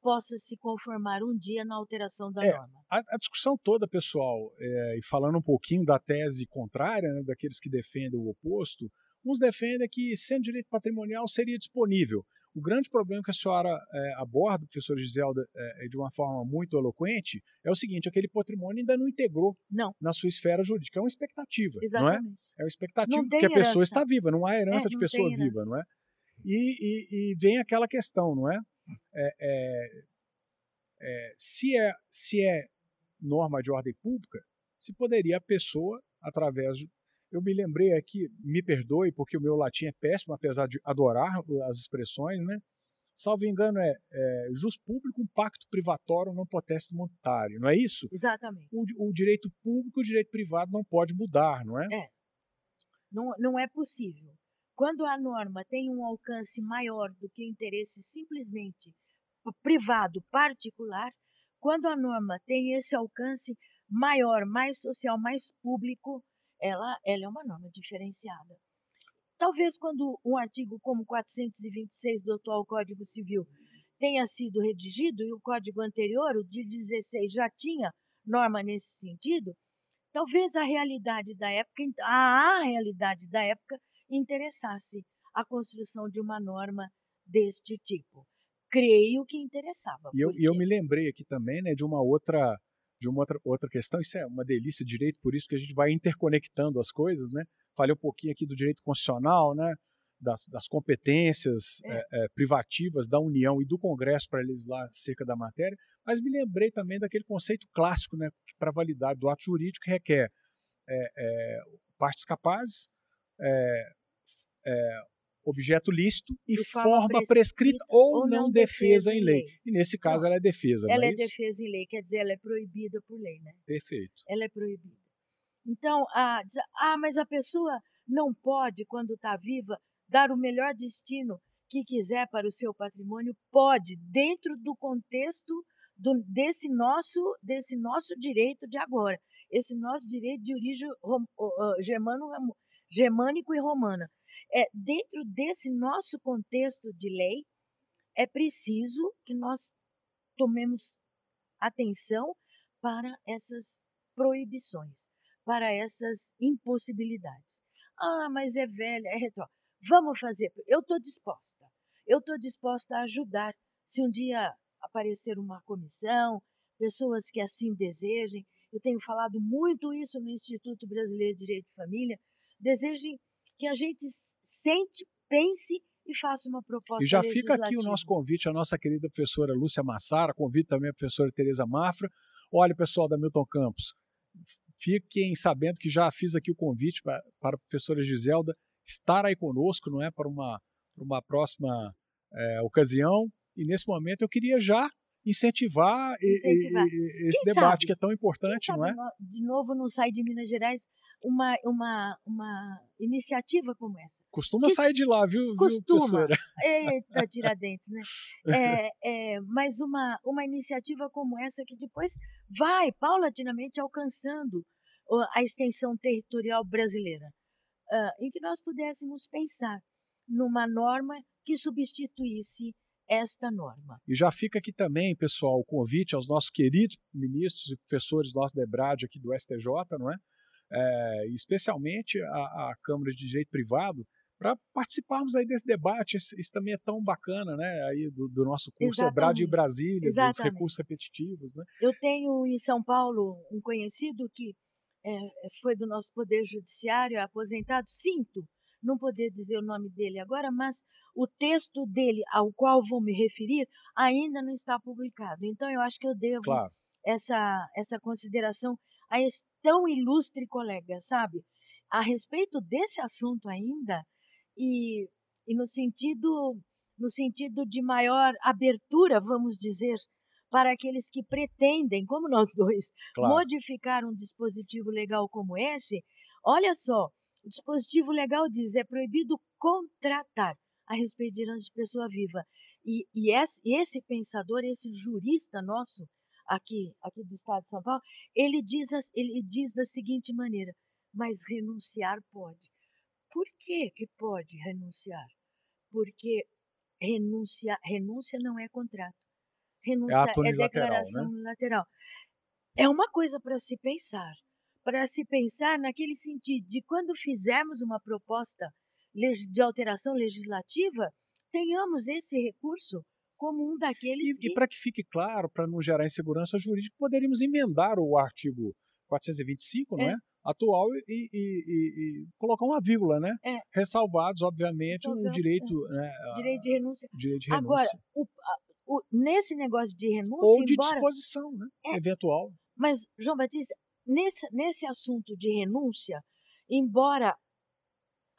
[SPEAKER 3] possa se conformar um dia na alteração da
[SPEAKER 2] É,
[SPEAKER 3] norma.
[SPEAKER 2] A, a discussão toda, pessoal, é, e falando um pouquinho da tese contrária, né, daqueles que defendem o oposto, uns defendem que, sendo direito patrimonial, seria disponível. O grande problema que a senhora é, aborda, professora Giselda, é, de uma forma muito eloquente, é o seguinte: aquele patrimônio ainda não integrou
[SPEAKER 3] Não,
[SPEAKER 2] na sua esfera jurídica. É uma expectativa, não é?
[SPEAKER 3] exatamente.
[SPEAKER 2] É uma expectativa porque a pessoa
[SPEAKER 3] herança.
[SPEAKER 2] está viva, não há herança
[SPEAKER 3] É,
[SPEAKER 2] de pessoa
[SPEAKER 3] tem
[SPEAKER 2] viva,
[SPEAKER 3] herança.
[SPEAKER 2] não é? E, e- e vem aquela questão, não é? É, é, é, se, é se é norma de ordem pública, se poderia a pessoa, através de. Eu me lembrei aqui, me perdoe, porque o meu latim é péssimo, apesar de adorar as expressões, né? Salvo engano, é, é jus público, um pacto privatório não potestas montário, não é isso?
[SPEAKER 3] Exatamente.
[SPEAKER 2] O, o direito público e o direito privado não pode mudar, não é?
[SPEAKER 3] É. Não, não é possível. Quando a norma tem um alcance maior do que o interesse simplesmente privado, particular, quando a norma tem esse alcance maior, mais social, mais público, ela, ela é uma norma diferenciada. Talvez quando um artigo como 426 do atual Código Civil tenha sido redigido e o código anterior, o de 16, já tinha norma nesse sentido, talvez a realidade da época, a, a realidade da época interessasse a construção de uma norma deste tipo. Creio que interessava.
[SPEAKER 2] E eu, eu me lembrei aqui também né, de uma outra de uma outra, outra questão, isso é uma delícia de direito, por isso que a gente vai interconectando as coisas, né? Falei um pouquinho aqui do direito constitucional, né? Das, das competências
[SPEAKER 3] É.
[SPEAKER 2] eh, privativas da União e do Congresso para legislar acerca da matéria, mas me lembrei também daquele conceito clássico, né? Que para validade do ato jurídico requer eh, partes capazes, objeto lícito e
[SPEAKER 3] forma
[SPEAKER 2] forma prescrita, ou, não
[SPEAKER 3] não
[SPEAKER 2] defesa
[SPEAKER 3] defesa
[SPEAKER 2] em lei.
[SPEAKER 3] lei.
[SPEAKER 2] E nesse caso ela é defesa,
[SPEAKER 3] Ela é
[SPEAKER 2] é
[SPEAKER 3] defesa em lei, quer dizer, ela é proibida por lei, né?
[SPEAKER 2] Perfeito.
[SPEAKER 3] ela é proibida. Então, ah, diz- ah, mas a pessoa não pode, quando está viva, dar o melhor destino que quiser para o seu patrimônio? Pode, dentro do contexto do- desse, nosso, desse nosso direito de agora, esse nosso direito de origem rom- germano- germânico e romana. É, dentro desse nosso contexto de lei, é preciso que nós tomemos atenção para essas proibições, para essas impossibilidades. Ah, mas é velha, é retrô. Vamos fazer. Eu estou disposta. Eu estou disposta a ajudar. Se um dia aparecer uma comissão, pessoas que assim desejem, eu tenho falado muito isso no Instituto Brasileiro de Direito de Família, desejem que a gente sente, pense e faça uma proposta
[SPEAKER 2] E já fica aqui o nosso convite à nossa querida professora Lúcia Massara, convite também a professora Tereza Mafra. Olha, pessoal da Milton Campos, fiquem sabendo que já fiz aqui o convite para, para a professora Giselda estar aí conosco, não é, para uma, para uma próxima eh, ocasião. E nesse momento eu queria já incentivar, e- e-
[SPEAKER 3] Incentivar.
[SPEAKER 2] e- esse
[SPEAKER 3] Quem
[SPEAKER 2] debate
[SPEAKER 3] sabe?
[SPEAKER 2] que é tão importante, não é?
[SPEAKER 3] de novo não sai de Minas Gerais uma, uma, uma iniciativa como essa.
[SPEAKER 2] Costuma
[SPEAKER 3] que
[SPEAKER 2] sair de lá, viu, viu
[SPEAKER 3] Costuma.
[SPEAKER 2] professora?
[SPEAKER 3] Eita, Tiradentes, né? [LAUGHS] É, é, mas uma, uma iniciativa como essa que depois vai paulatinamente alcançando a extensão territorial brasileira, ah, em que nós pudéssemos pensar numa norma que substituísse esta norma.
[SPEAKER 2] E já fica aqui também, pessoal, o convite aos nossos queridos ministros e professores nossos da EBRAD aqui do STJ, não é? É, especialmente a, a Câmara de Direito Privado, para participarmos aí desse debate. Isso, isso também é tão bacana, né? Aí do, do nosso curso em
[SPEAKER 3] Exatamente.
[SPEAKER 2] Brasília, dos
[SPEAKER 3] Exatamente.
[SPEAKER 2] recursos repetitivos, né?
[SPEAKER 3] Eu tenho em São Paulo um conhecido que é, foi do nosso Poder Judiciário, é aposentado, sinto não poder dizer o nome dele agora, mas o texto dele, ao qual vou me referir, ainda não está publicado. Então, eu acho que eu devo
[SPEAKER 2] Claro.
[SPEAKER 3] essa, essa consideração a esse tão ilustre colega, sabe? A respeito desse assunto ainda, e, e no sentido no sentido de maior abertura, vamos dizer, para aqueles que pretendem, como nós dois,
[SPEAKER 2] Claro.
[SPEAKER 3] modificar um dispositivo legal como esse, olha só, o dispositivo legal diz é proibido contratar a respeito de herança de pessoa viva. E, e esse, esse pensador, esse jurista nosso aqui, aqui do Estado de São Paulo, ele diz, ele diz da seguinte maneira, mas renunciar pode. Por que, que pode renunciar? Porque renúncia, renúncia não é contrato.
[SPEAKER 2] É
[SPEAKER 3] Renúncia é
[SPEAKER 2] unilateral,
[SPEAKER 3] declaração
[SPEAKER 2] né?
[SPEAKER 3] unilateral. É uma coisa para se pensar. Para se pensar naquele sentido de quando fizermos uma proposta de alteração legislativa, tenhamos esse recurso como um daqueles
[SPEAKER 2] E,
[SPEAKER 3] que.
[SPEAKER 2] para que fique claro, para não gerar insegurança jurídica, poderíamos emendar o artigo 425, não
[SPEAKER 3] É.
[SPEAKER 2] é? Atual e, e- e- e colocar uma vírgula, né?
[SPEAKER 3] É.
[SPEAKER 2] Ressalvados, obviamente, o direito, né, a-
[SPEAKER 3] Direito de renúncia.
[SPEAKER 2] direito de
[SPEAKER 3] Agora,
[SPEAKER 2] renúncia.
[SPEAKER 3] o- a- o- nesse negócio de renúncia,
[SPEAKER 2] Ou de
[SPEAKER 3] embora.
[SPEAKER 2] disposição, né?
[SPEAKER 3] É.
[SPEAKER 2] Eventual.
[SPEAKER 3] Mas, João Batista, nesse, nesse assunto de renúncia, embora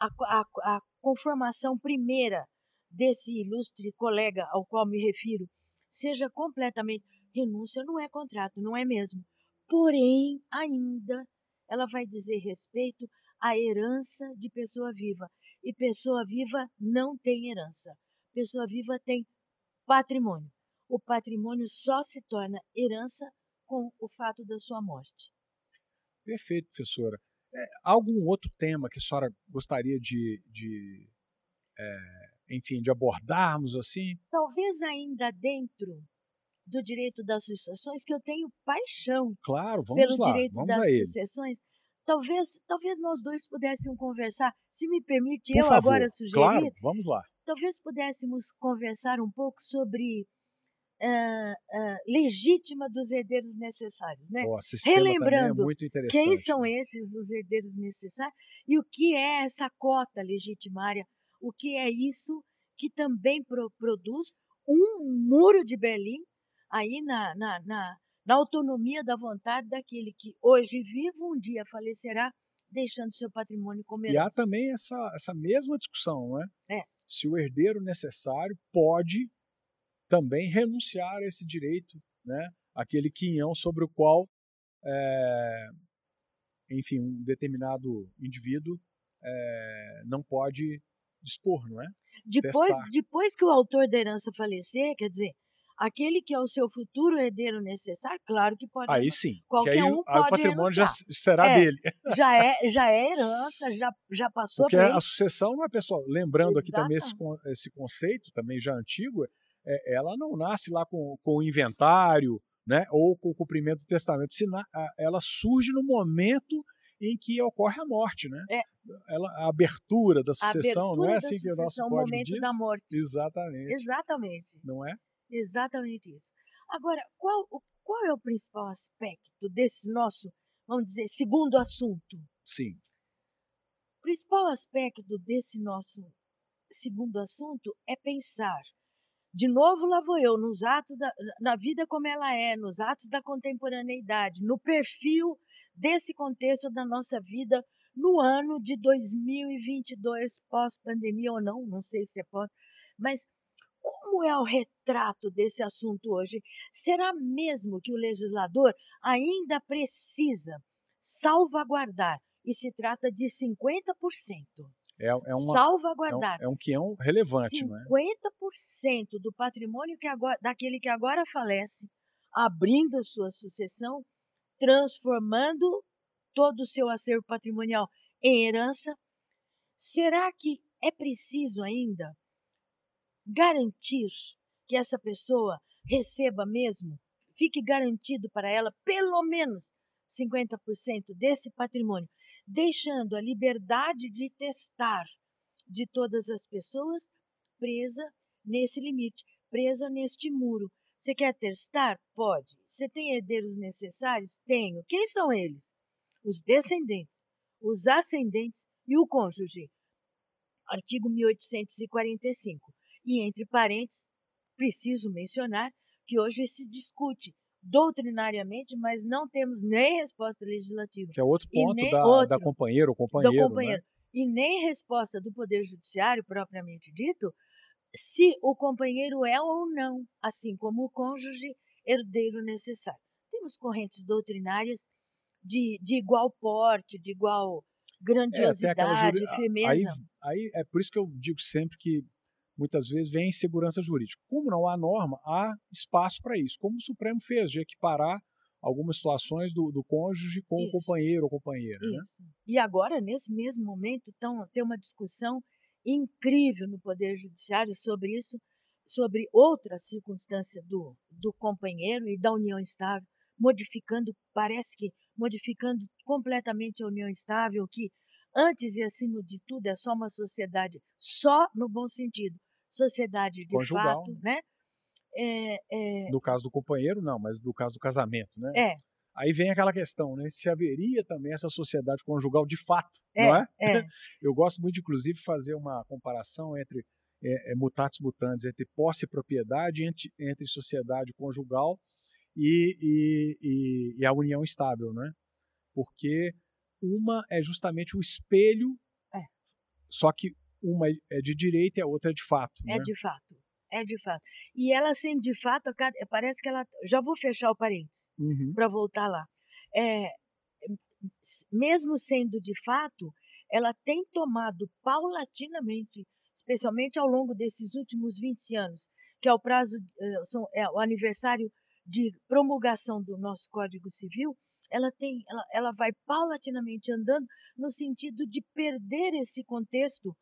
[SPEAKER 3] a, a, a conformação primeira desse ilustre colega ao qual me refiro seja completamente. Renúncia não é contrato, não é mesmo. Porém, ainda ela vai dizer respeito à herança de pessoa viva. E pessoa viva não tem herança. Pessoa viva tem patrimônio. O patrimônio só se torna herança com o fato da sua morte.
[SPEAKER 2] Perfeito, professora. É, algum outro tema que a senhora gostaria de, de é, enfim, de abordarmos assim?
[SPEAKER 3] Talvez ainda dentro do direito das sucessões, que eu tenho paixão
[SPEAKER 2] Claro, vamos
[SPEAKER 3] pelo
[SPEAKER 2] lá,
[SPEAKER 3] direito
[SPEAKER 2] vamos
[SPEAKER 3] das sucessões, talvez, talvez nós dois pudéssemos conversar, se me permite
[SPEAKER 2] Por
[SPEAKER 3] eu
[SPEAKER 2] favor,
[SPEAKER 3] agora sugerir,
[SPEAKER 2] claro, vamos lá.
[SPEAKER 3] talvez pudéssemos conversar um pouco sobre ah, ah, legítima dos herdeiros necessários, né?
[SPEAKER 2] É
[SPEAKER 3] Relembrando
[SPEAKER 2] interessante.
[SPEAKER 3] Quem são esses os herdeiros necessários e o que é essa cota legitimária? O que é isso que também pro- produz um muro de Berlim aí na, na, na, na autonomia da vontade daquele que hoje vivo, um dia falecerá, deixando seu patrimônio como
[SPEAKER 2] E há
[SPEAKER 3] herança.
[SPEAKER 2] também essa, essa mesma discussão, não é?
[SPEAKER 3] É.
[SPEAKER 2] Se o herdeiro necessário pode também renunciar a esse direito, né? Aquele quinhão sobre o qual, é, enfim, um determinado indivíduo é, não pode dispor, não é?
[SPEAKER 3] Depois,
[SPEAKER 2] testar.
[SPEAKER 3] depois que o autor da herança falecer, quer dizer, aquele que é o seu futuro herdeiro necessário, claro que pode.
[SPEAKER 2] Aí sim, que
[SPEAKER 3] Qualquer
[SPEAKER 2] aí,
[SPEAKER 3] um
[SPEAKER 2] aí o patrimônio já
[SPEAKER 3] renunciar.
[SPEAKER 2] s- será
[SPEAKER 3] É,
[SPEAKER 2] dele. [LAUGHS]
[SPEAKER 3] Já é, já é herança, já, já passou
[SPEAKER 2] Porque a sucessão não é pessoal. Lembrando aqui também esse, esse conceito, também já antigo, é, ela não nasce lá com, com o inventário, né, ou com o cumprimento do testamento. Ela surge no momento em que ocorre a morte, né?
[SPEAKER 3] É.
[SPEAKER 2] Ela, a abertura da sucessão, não é
[SPEAKER 3] abertura
[SPEAKER 2] assim que o nosso código
[SPEAKER 3] momento
[SPEAKER 2] diz?
[SPEAKER 3] da morte.
[SPEAKER 2] Exatamente.
[SPEAKER 3] Exatamente,
[SPEAKER 2] Não é?
[SPEAKER 3] exatamente isso. Agora, qual, qual é o principal aspecto desse nosso, vamos dizer, segundo assunto?
[SPEAKER 2] Sim.
[SPEAKER 3] O principal aspecto desse nosso segundo assunto é pensar. De novo, lá vou eu, nos atos da, na vida como ela é, nos atos da contemporaneidade, no perfil desse contexto da nossa vida no ano de 2022, pós-pandemia ou não, não sei se é pós, mas como é o retrato desse assunto hoje? Será mesmo que o legislador ainda precisa salvaguardar, e se trata de 50%,
[SPEAKER 2] É, é, uma, é, um,
[SPEAKER 3] salvaguardar
[SPEAKER 2] é um quião relevante, não é?
[SPEAKER 3] 50% do patrimônio que agora, daquele que agora falece, abrindo a sua sucessão, transformando todo o seu acervo patrimonial em herança, será que é preciso ainda garantir que essa pessoa receba mesmo, fique garantido para ela pelo menos 50% desse patrimônio, deixando a liberdade de testar de todas as pessoas presa nesse limite, presa neste muro. Você quer testar? Pode. Você tem herdeiros necessários? Tenho. Quem são eles? Os descendentes, os ascendentes e o cônjuge. Artigo 1845. E entre parênteses, preciso mencionar que hoje se discute doutrinariamente, mas não temos nem resposta legislativa
[SPEAKER 2] Que é outro ponto da,
[SPEAKER 3] outro
[SPEAKER 2] da companheira ou
[SPEAKER 3] do
[SPEAKER 2] companheiro,
[SPEAKER 3] companheiro
[SPEAKER 2] né?
[SPEAKER 3] e nem resposta do Poder Judiciário propriamente dito, se o companheiro é ou não, assim como o cônjuge, herdeiro necessário. Temos correntes doutrinárias de, de igual porte, de igual
[SPEAKER 2] É,
[SPEAKER 3] grandiosidade,
[SPEAKER 2] juri- a- Aí,
[SPEAKER 3] firmeza.
[SPEAKER 2] aí é por isso que eu digo sempre que muitas vezes vem insegurança jurídica. Como não há norma, há espaço para isso. Como o Supremo fez, de equiparar algumas situações do, do cônjuge com o
[SPEAKER 3] Isso.
[SPEAKER 2] companheiro ou companheira. Né?
[SPEAKER 3] E agora, nesse mesmo momento, então, tem uma discussão incrível no Poder Judiciário sobre isso, sobre outra circunstância do, do companheiro e da união estável, modificando, parece que modificando completamente a união estável, que antes e acima de tudo é só uma sociedade, só no bom sentido, sociedade de
[SPEAKER 2] Conjugal,
[SPEAKER 3] fato, né? É, é,
[SPEAKER 2] No caso do companheiro, não, mas no caso do casamento, né?
[SPEAKER 3] é,
[SPEAKER 2] Aí vem aquela questão, né? Se haveria também essa sociedade conjugal de fato,
[SPEAKER 3] É,
[SPEAKER 2] não é?
[SPEAKER 3] é. [LAUGHS]
[SPEAKER 2] Eu gosto muito, inclusive, de fazer uma comparação entre é, é, mutatis mutandis, entre posse e propriedade, entre, entre sociedade conjugal e, e, e, e a união estável, né? Porque uma é justamente o espelho,
[SPEAKER 3] É.
[SPEAKER 2] só que uma é de direito e a outra é de fato,
[SPEAKER 3] É
[SPEAKER 2] né?
[SPEAKER 3] de fato, é de fato. E ela sendo de fato, parece que ela. Já vou fechar o parênteses
[SPEAKER 2] Uhum.
[SPEAKER 3] para voltar lá. É, mesmo sendo de fato, ela tem tomado paulatinamente, especialmente ao longo desses últimos 20 anos, que é o prazo, eh, são, é o aniversário de promulgação do nosso Código Civil, ela tem, ela, ela vai paulatinamente andando no sentido de perder esse contexto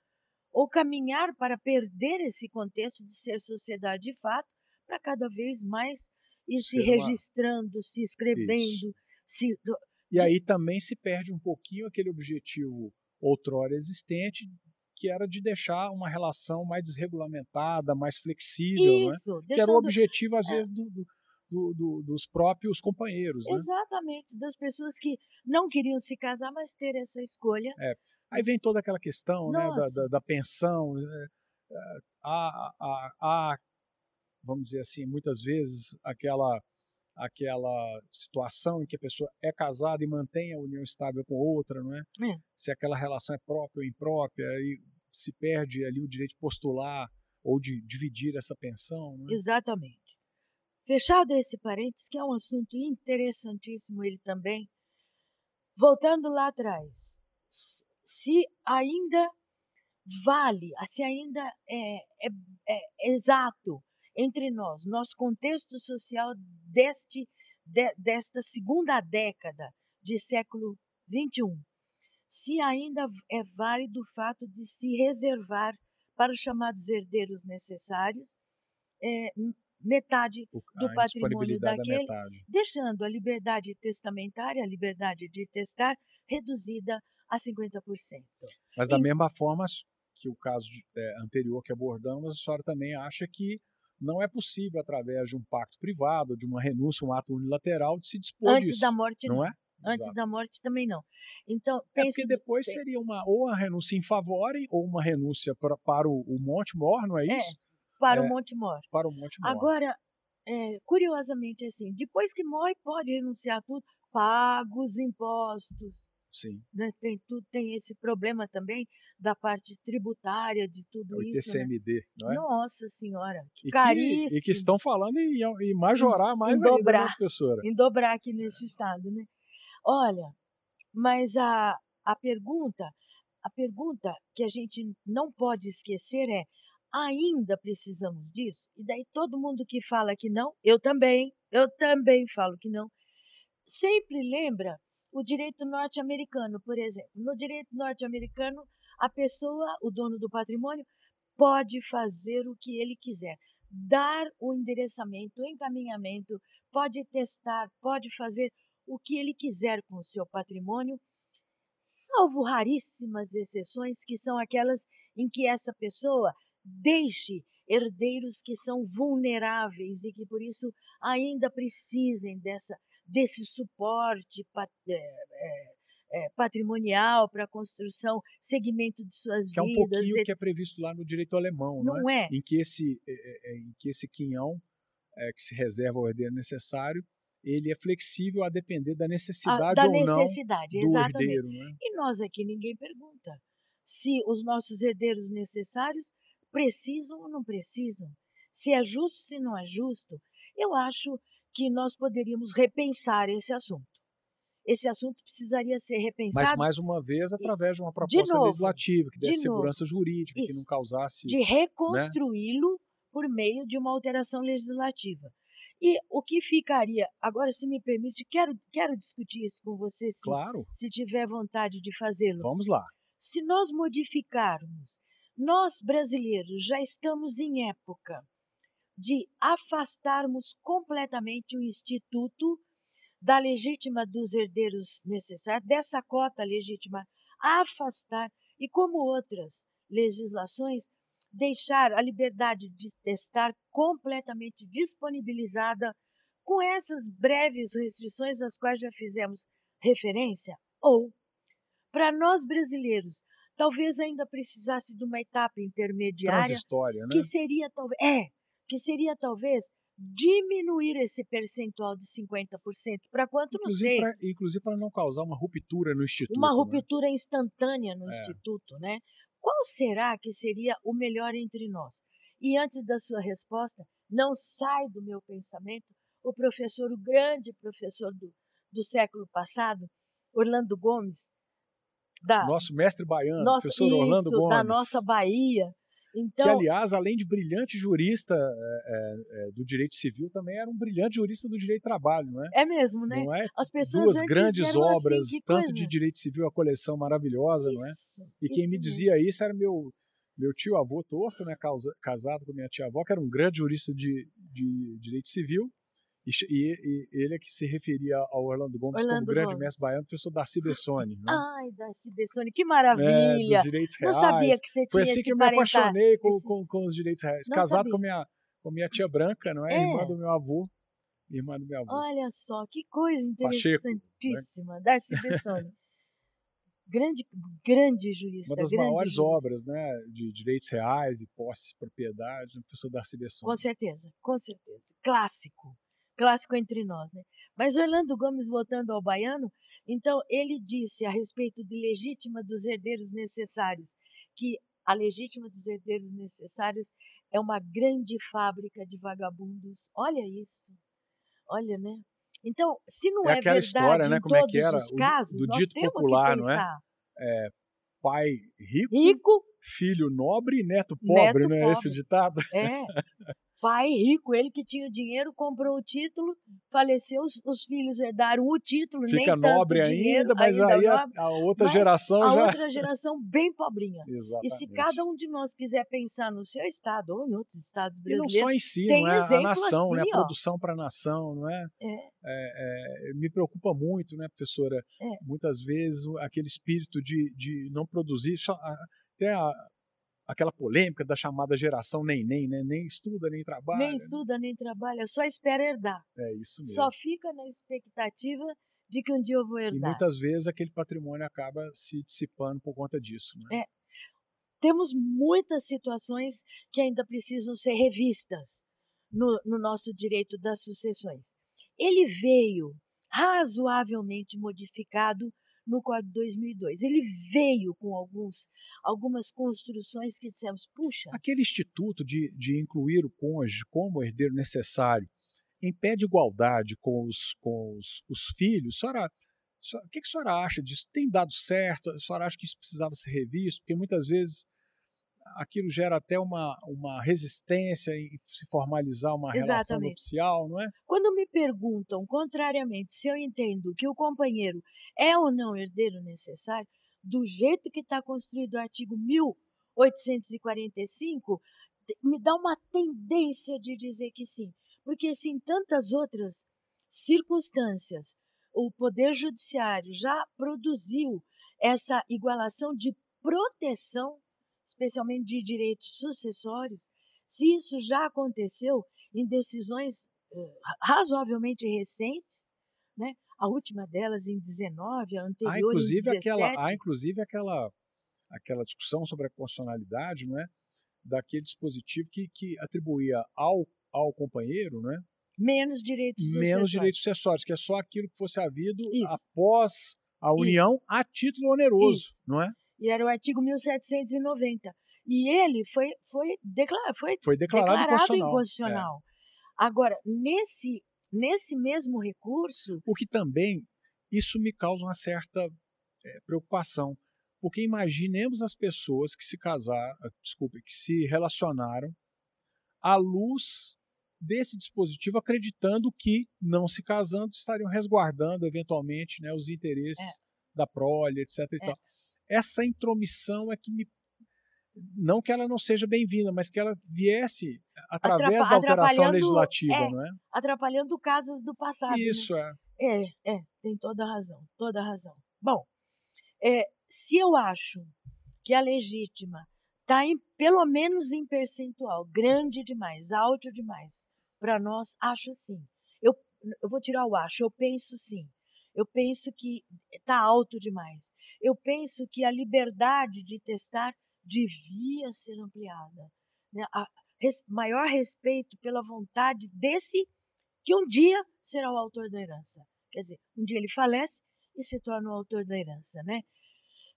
[SPEAKER 3] ou caminhar para perder esse contexto de ser sociedade de fato, para cada vez mais ir se
[SPEAKER 2] uma-
[SPEAKER 3] registrando, se escrevendo, se
[SPEAKER 2] E aí também se perde um pouquinho aquele objetivo outrora existente, que era de deixar uma relação mais desregulamentada, mais flexível, né?
[SPEAKER 3] isso,
[SPEAKER 2] que era o
[SPEAKER 3] deixando
[SPEAKER 2] objetivo, às
[SPEAKER 3] é.
[SPEAKER 2] vezes, do, do- do- do- dos próprios companheiros. Né?
[SPEAKER 3] exatamente das pessoas que não queriam se casar, mas ter essa escolha.
[SPEAKER 2] Aí vem toda aquela questão né, da, da- da pensão. Há, há- há, vamos dizer assim, muitas vezes aquela, aquela situação em que a pessoa é casada e mantém a união estável com outra, não é?
[SPEAKER 3] É.
[SPEAKER 2] Se aquela relação é própria ou imprópria, aí se perde ali o direito de postular ou de dividir essa pensão. Né?
[SPEAKER 3] Exatamente. Fechado esse parênteses, que é um assunto interessantíssimo ele também. Voltando lá atrás, se ainda vale, se ainda é, é- é exato entre nós, nosso contexto social deste, de- desta segunda década de século XXI, se ainda é válido o fato de se reservar para os chamados herdeiros necessários é, metade do patrimônio
[SPEAKER 2] da
[SPEAKER 3] daquele,
[SPEAKER 2] metade.
[SPEAKER 3] deixando a liberdade testamentária, a liberdade de testar, reduzida a 50%.
[SPEAKER 2] Mas da
[SPEAKER 3] Em-
[SPEAKER 2] mesma forma que o caso de- eh, anterior que abordamos, a senhora também acha que não é possível, através de um pacto privado, de uma renúncia, um ato unilateral, de se dispor
[SPEAKER 3] Antes
[SPEAKER 2] disso.
[SPEAKER 3] da morte, não.
[SPEAKER 2] é?
[SPEAKER 3] Antes
[SPEAKER 2] Exato.
[SPEAKER 3] da morte também não. Então,
[SPEAKER 2] É porque depois
[SPEAKER 3] pe-
[SPEAKER 2] seria uma ou uma renúncia em favore ou uma renúncia pra, para o, o Monte Mor, não é
[SPEAKER 3] É.
[SPEAKER 2] isso?
[SPEAKER 3] para
[SPEAKER 2] é,
[SPEAKER 3] o Monte Mor.
[SPEAKER 2] Para o Monte Mor.
[SPEAKER 3] Agora, é, curiosamente, assim, depois que morre, pode renunciar a tudo, paga os impostos.
[SPEAKER 2] Sim.
[SPEAKER 3] Né? Tem, tudo, tem esse problema também da parte tributária de
[SPEAKER 2] É
[SPEAKER 3] tudo
[SPEAKER 2] o
[SPEAKER 3] isso. Né?
[SPEAKER 2] ITCMD, não é?
[SPEAKER 3] Nossa Senhora, que
[SPEAKER 2] e, que,
[SPEAKER 3] caríssimo.
[SPEAKER 2] e que estão falando em, em majorar mais
[SPEAKER 3] em
[SPEAKER 2] ainda,
[SPEAKER 3] dobrar.
[SPEAKER 2] né, professora?
[SPEAKER 3] em dobrar aqui nesse estado, né? Olha, mas a, a pergunta, a pergunta que a gente não pode esquecer é: ainda precisamos disso? E daí todo mundo que fala que não, eu também, eu também falo que não, sempre lembra o direito norte-americano, por exemplo. No direito norte-americano, a pessoa, o dono do patrimônio, pode fazer o que ele quiser, dar o endereçamento, o encaminhamento, pode testar, pode fazer o que ele quiser com o seu patrimônio, salvo raríssimas exceções que são aquelas em que essa pessoa deixe herdeiros que são vulneráveis e que por isso ainda precisem dessa desse suporte pat, é, é, é, patrimonial para a construção, segmento de suas
[SPEAKER 2] Que é um
[SPEAKER 3] vidas,
[SPEAKER 2] pouquinho o
[SPEAKER 3] etc.
[SPEAKER 2] que é previsto lá no direito alemão, não,
[SPEAKER 3] não é?
[SPEAKER 2] Em que esse, é, é, é, em que esse quinhão é, que se reserva ao herdeiro necessário, ele é flexível a depender da
[SPEAKER 3] A-
[SPEAKER 2] necessidade
[SPEAKER 3] da
[SPEAKER 2] ou não
[SPEAKER 3] necessidade,
[SPEAKER 2] do
[SPEAKER 3] exatamente.
[SPEAKER 2] herdeiro, né?
[SPEAKER 3] E nós aqui ninguém pergunta se os nossos herdeiros necessários precisam ou não precisam, se é justo, se não é justo. Eu acho que nós poderíamos repensar esse assunto. Esse assunto precisaria ser
[SPEAKER 2] Mas
[SPEAKER 3] repensado
[SPEAKER 2] mais uma vez através de uma proposta
[SPEAKER 3] novo,
[SPEAKER 2] legislativa que
[SPEAKER 3] de
[SPEAKER 2] desse segurança jurídica, que
[SPEAKER 3] Isso.
[SPEAKER 2] não causasse
[SPEAKER 3] de reconstruí-lo por meio de uma alteração legislativa. E o que ficaria, agora se me permite, quero, quero discutir isso com você, se,
[SPEAKER 2] claro.
[SPEAKER 3] se tiver vontade de fazê-lo.
[SPEAKER 2] Vamos lá.
[SPEAKER 3] se nós modificarmos, nós brasileiros já estamos em época de afastarmos completamente o Instituto da legítima dos herdeiros necessários, dessa cota legítima, afastar, e como outras legislações, deixar a liberdade de testar completamente disponibilizada com essas breves restrições às quais já fizemos referência, ou, para nós brasileiros, talvez ainda precisasse de uma etapa intermediária
[SPEAKER 2] né?
[SPEAKER 3] que seria talvez é que seria talvez diminuir esse percentual de 50% para quanto não
[SPEAKER 2] Inclusive
[SPEAKER 3] sei
[SPEAKER 2] pra, inclusive para não causar uma ruptura no instituto.
[SPEAKER 3] uma
[SPEAKER 2] né?
[SPEAKER 3] ruptura instantânea no
[SPEAKER 2] É.
[SPEAKER 3] instituto né qual será que seria o melhor entre nós e antes da sua resposta não sai do meu pensamento o professor o grande professor do, do século passado Orlando Gomes da
[SPEAKER 2] Nosso mestre baiano,
[SPEAKER 3] nossa,
[SPEAKER 2] professor Orlando
[SPEAKER 3] isso,
[SPEAKER 2] Gomes.
[SPEAKER 3] da nossa Bahia então
[SPEAKER 2] que, aliás, além de brilhante jurista é, é, do direito civil, também era um brilhante jurista do direito do trabalho, não é?
[SPEAKER 3] é mesmo né
[SPEAKER 2] Não é?
[SPEAKER 3] as pessoas
[SPEAKER 2] Duas grandes
[SPEAKER 3] assim,
[SPEAKER 2] obras,
[SPEAKER 3] que
[SPEAKER 2] tanto
[SPEAKER 3] coisa.
[SPEAKER 2] de direito civil, a coleção maravilhosa, não é?
[SPEAKER 3] Isso,
[SPEAKER 2] E quem
[SPEAKER 3] isso
[SPEAKER 2] me
[SPEAKER 3] mesmo.
[SPEAKER 2] dizia isso era meu meu tio avô torto, né, casado com minha tia avó, que era um grande jurista de, de direito civil. E, e- e ele é que se referia ao Orlando Gomes
[SPEAKER 3] Orlando
[SPEAKER 2] como grande
[SPEAKER 3] Gomes.
[SPEAKER 2] mestre baiano, professor Darcy [LAUGHS] Bessone, né?
[SPEAKER 3] Ai, Darcy Bessone, que
[SPEAKER 2] É,
[SPEAKER 3] maravilha!
[SPEAKER 2] dos direitos
[SPEAKER 3] Não
[SPEAKER 2] reais.
[SPEAKER 3] sabia que você
[SPEAKER 2] Foi
[SPEAKER 3] tinha
[SPEAKER 2] assim
[SPEAKER 3] esse
[SPEAKER 2] que eu me apaixonei com,
[SPEAKER 3] esse-
[SPEAKER 2] com, com os direitos reais.
[SPEAKER 3] Não
[SPEAKER 2] Casado
[SPEAKER 3] sabia.
[SPEAKER 2] com minha, com minha tia Branca, não é?
[SPEAKER 3] É.
[SPEAKER 2] Irmã do meu avô. Irmã do meu avô.
[SPEAKER 3] Olha só, que coisa
[SPEAKER 2] Pacheco, né?
[SPEAKER 3] interessantíssima. Darcy Bessone. grande, grande jurista.
[SPEAKER 2] Uma das maiores
[SPEAKER 3] jurista.
[SPEAKER 2] obras né, de direitos reais e posse de propriedade, do professor Darcy Bessone.
[SPEAKER 3] Com certeza, com certeza. Clássico. Clássico entre nós, né? Mas Orlando Gomes, voltando ao baiano, então ele disse a respeito de legítima dos herdeiros necessários, que a legítima dos herdeiros necessários é uma grande fábrica de vagabundos. Olha isso. Olha, né? Então, se não
[SPEAKER 2] É
[SPEAKER 3] é,
[SPEAKER 2] aquela
[SPEAKER 3] verdade
[SPEAKER 2] história, né,
[SPEAKER 3] em
[SPEAKER 2] como é
[SPEAKER 3] todos
[SPEAKER 2] que era,
[SPEAKER 3] os
[SPEAKER 2] o-
[SPEAKER 3] casos,
[SPEAKER 2] do
[SPEAKER 3] nós
[SPEAKER 2] dito
[SPEAKER 3] temos
[SPEAKER 2] popular,
[SPEAKER 3] que
[SPEAKER 2] não é?
[SPEAKER 3] pensar.
[SPEAKER 2] Pai rico,
[SPEAKER 3] Rico
[SPEAKER 2] filho nobre e neto pobre,
[SPEAKER 3] Neto
[SPEAKER 2] não é esse o
[SPEAKER 3] pobre.
[SPEAKER 2] ditado?
[SPEAKER 3] É. [LAUGHS] Pai rico, ele que tinha dinheiro, comprou o título, faleceu, os, os filhos herdaram o título, nem
[SPEAKER 2] Fica
[SPEAKER 3] tanto
[SPEAKER 2] nobre
[SPEAKER 3] dinheiro,
[SPEAKER 2] ainda, mas
[SPEAKER 3] ainda
[SPEAKER 2] aí a,
[SPEAKER 3] nobre,
[SPEAKER 2] a outra geração
[SPEAKER 3] a
[SPEAKER 2] já.
[SPEAKER 3] outra geração bem pobrinha.
[SPEAKER 2] Exatamente.
[SPEAKER 3] E se cada um de nós quiser pensar no seu estado ou em outros estados
[SPEAKER 2] E não
[SPEAKER 3] brasileiros,
[SPEAKER 2] só em si,
[SPEAKER 3] tem
[SPEAKER 2] não é? A nação, né?
[SPEAKER 3] assim,
[SPEAKER 2] A
[SPEAKER 3] ó.
[SPEAKER 2] produção para a nação, não é?
[SPEAKER 3] é,
[SPEAKER 2] É, é, me preocupa muito, né, professora?
[SPEAKER 3] É.
[SPEAKER 2] Muitas vezes aquele espírito de, de não produzir, só, a- até a- aquela polêmica da chamada geração nem-nem, né? Nem estuda, nem trabalha.
[SPEAKER 3] nem estuda, nem trabalha, só espera herdar.
[SPEAKER 2] É isso mesmo.
[SPEAKER 3] Só fica na expectativa de que um dia eu vou
[SPEAKER 2] E
[SPEAKER 3] herdar.
[SPEAKER 2] muitas vezes aquele patrimônio acaba se dissipando por conta disso. Né?
[SPEAKER 3] É. Temos muitas situações que ainda precisam ser revistas no, no nosso direito das sucessões. Ele veio razoavelmente modificado no Código de 2002. Ele veio com alguns, algumas construções que dissemos, puxa,
[SPEAKER 2] Aquele instituto de, de incluir o cônjuge como herdeiro necessário impede igualdade com os, com os, os filhos. Senhora, senhora- o que, que a senhora acha disso? Tem dado certo? A senhora acha que isso precisava ser revisto? Porque muitas vezes aquilo gera até uma, uma resistência em se formalizar uma relação
[SPEAKER 3] Exatamente.
[SPEAKER 2] nupcial, não é?
[SPEAKER 3] quando me perguntam, contrariamente, se eu entendo que o companheiro é ou não herdeiro necessário, do jeito que está construído o artigo 1845, te- me dá uma tendência de dizer que sim. Porque se em tantas outras circunstâncias o Poder Judiciário já produziu essa igualação de proteção, especialmente de direitos sucessórios, se isso já aconteceu em decisões eh, razoavelmente recentes, né? a última delas em 19, a anterior
[SPEAKER 2] Há inclusive
[SPEAKER 3] em 17.
[SPEAKER 2] aquela, há inclusive aquela, aquela discussão sobre a constitucionalidade, não é? Daquele dispositivo que, que atribuía ao, ao companheiro, não é?
[SPEAKER 3] menos direitos
[SPEAKER 2] menos
[SPEAKER 3] sucessórios.
[SPEAKER 2] direitos sucessórios, que é só aquilo que fosse havido
[SPEAKER 3] Isso.
[SPEAKER 2] após a união a título oneroso,
[SPEAKER 3] Isso.
[SPEAKER 2] não é?
[SPEAKER 3] E era o artigo 1790. E ele foi, foi, declara, foi
[SPEAKER 2] Foi declarado,
[SPEAKER 3] declarado
[SPEAKER 2] inconstitucional. É.
[SPEAKER 3] inconstitucional. Agora, nesse, nesse mesmo recurso,
[SPEAKER 2] O que também, isso me causa uma certa eh, preocupação, porque imaginemos as pessoas que se casaram, ah, desculpe, que se relacionaram à luz desse dispositivo, acreditando que, não se casando, estariam resguardando, eventualmente, né, os interesses
[SPEAKER 3] É.
[SPEAKER 2] da prole, etc.
[SPEAKER 3] É.
[SPEAKER 2] Essa intromissão é que me não que ela não seja bem-vinda, mas que ela viesse através da alteração legislativa,
[SPEAKER 3] é,
[SPEAKER 2] não é?
[SPEAKER 3] Atrapalhando casos do passado. Né?
[SPEAKER 2] Isso
[SPEAKER 3] né? é. É, é, tem toda a razão, toda a razão. Bom, é, se eu acho que a legítima está pelo menos em percentual grande demais, alto demais, para nós, acho sim. Eu, eu vou tirar o acho, eu penso sim. Eu penso que está alto demais. Eu penso que a liberdade de testar devia ser ampliada. Né? A, res, maior respeito pela vontade desse que um dia será o autor da herança. Quer dizer, um dia ele falece e se torna o autor da herança, né?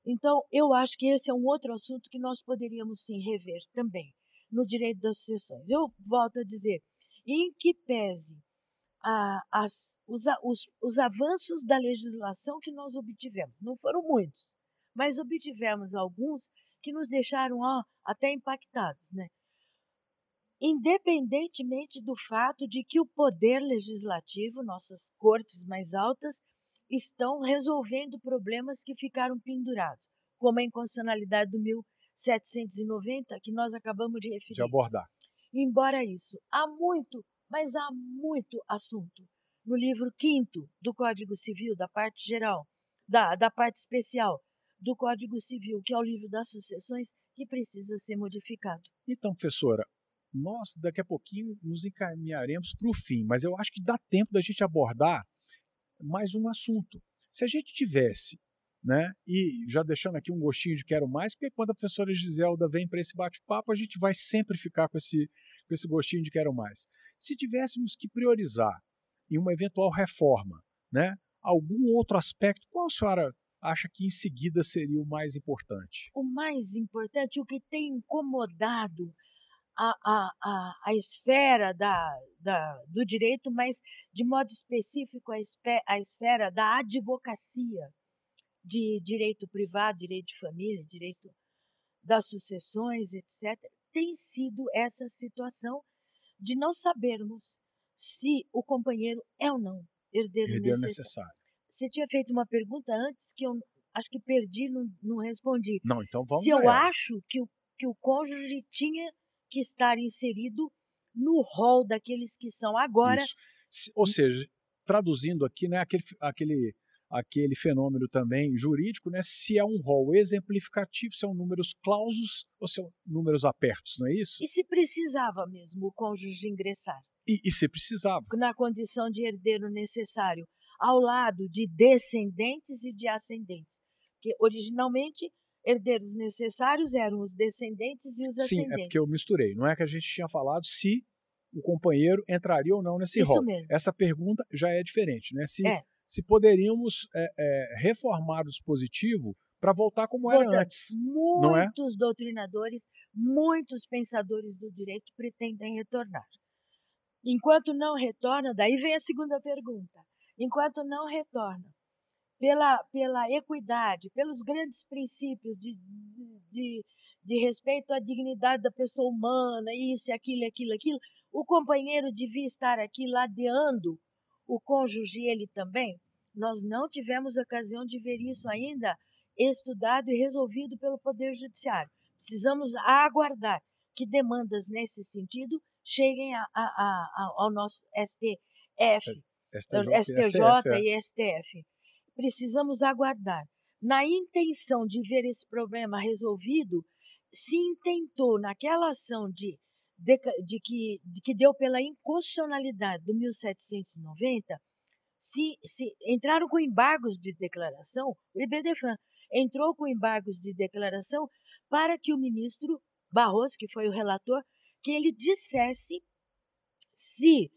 [SPEAKER 3] Então, eu acho que esse é um outro assunto que nós poderíamos sim rever também no direito das sucessões. Eu volto a dizer, em que pese a, as, os, os, os avanços da legislação que nós obtivemos, não foram muitos, mas obtivemos alguns que nos deixaram ó, até impactados, né? Independentemente do fato de que o poder legislativo, nossas cortes mais altas, estão resolvendo problemas que ficaram pendurados, como a inconstitucionalidade do 1790, que nós acabamos de referir.
[SPEAKER 2] De abordar.
[SPEAKER 3] Embora isso, há muito, mas há muito assunto no livro quinto do Código Civil, da parte geral, da, da parte especial do Código Civil, que é o livro das sucessões, que precisa ser modificado.
[SPEAKER 2] Então, professora, nós daqui a pouquinho nos encaminharemos para o fim, mas eu acho que dá tempo da gente abordar mais um assunto. Se a gente tivesse, né, e já deixando aqui um gostinho de quero mais, porque quando a professora Giselda vem para esse bate-papo, a gente vai sempre ficar com esse, com esse gostinho de quero mais. Se tivéssemos que priorizar em uma eventual reforma, né, algum outro aspecto, qual a senhora acha que em seguida seria o mais importante?
[SPEAKER 3] O mais importante, o que tem incomodado a, a, a, a esfera da, da, do direito, mas de modo específico a, espe, a esfera da advocacia de direito privado, direito de família, direito das sucessões, etc., tem sido essa situação de não sabermos se o companheiro é ou não herdeiro, herdeiro necessário. necessário. Você tinha feito uma pergunta antes que eu acho que perdi, não, não respondi.
[SPEAKER 2] Não, então vamos
[SPEAKER 3] Se eu acho que o, que o cônjuge tinha que estar inserido no rol daqueles que são agora.
[SPEAKER 2] Isso. Ou seja, traduzindo aqui, né, aquele, aquele, aquele fenômeno também jurídico, né, se é um rol exemplificativo, se são números clausos ou são números apertos, não é isso?
[SPEAKER 3] E se precisava mesmo o cônjuge ingressar?
[SPEAKER 2] E, e se precisava?
[SPEAKER 3] Na condição de herdeiro necessário, ao lado de descendentes e de ascendentes. Porque originalmente herdeiros necessários eram os descendentes e os ascendentes.
[SPEAKER 2] Sim, é porque eu misturei. Não é que a gente tinha falado se o companheiro entraria ou não nesse
[SPEAKER 3] Isso
[SPEAKER 2] rol.
[SPEAKER 3] Mesmo.
[SPEAKER 2] Essa pergunta já é diferente, né? Se,
[SPEAKER 3] é.
[SPEAKER 2] Se poderíamos é, é, reformar o dispositivo para voltar como era antes.
[SPEAKER 3] Muitos é? doutrinadores, muitos pensadores do direito pretendem retornar. Enquanto não retorna, daí vem a segunda pergunta. Enquanto não retorna, pela, pela equidade, pelos grandes princípios de, de, de respeito à dignidade da pessoa humana, isso, aquilo, aquilo, aquilo, o companheiro devia estar aqui ladeando o cônjuge ele também. Nós não tivemos ocasião de ver isso ainda estudado e resolvido pelo Poder Judiciário. Precisamos aguardar que demandas nesse sentido cheguem a, a, a, ao nosso STF, STJ, STJ, é. e STF precisamos aguardar. Na intenção de ver esse problema resolvido, se intentou naquela ação de, de, de, que, de que deu pela inconstitucionalidade do 1790, se, se entraram com embargos de declaração, o IBDFAN entrou com embargos de declaração para que o ministro Barroso, que foi o relator, que ele dissesse se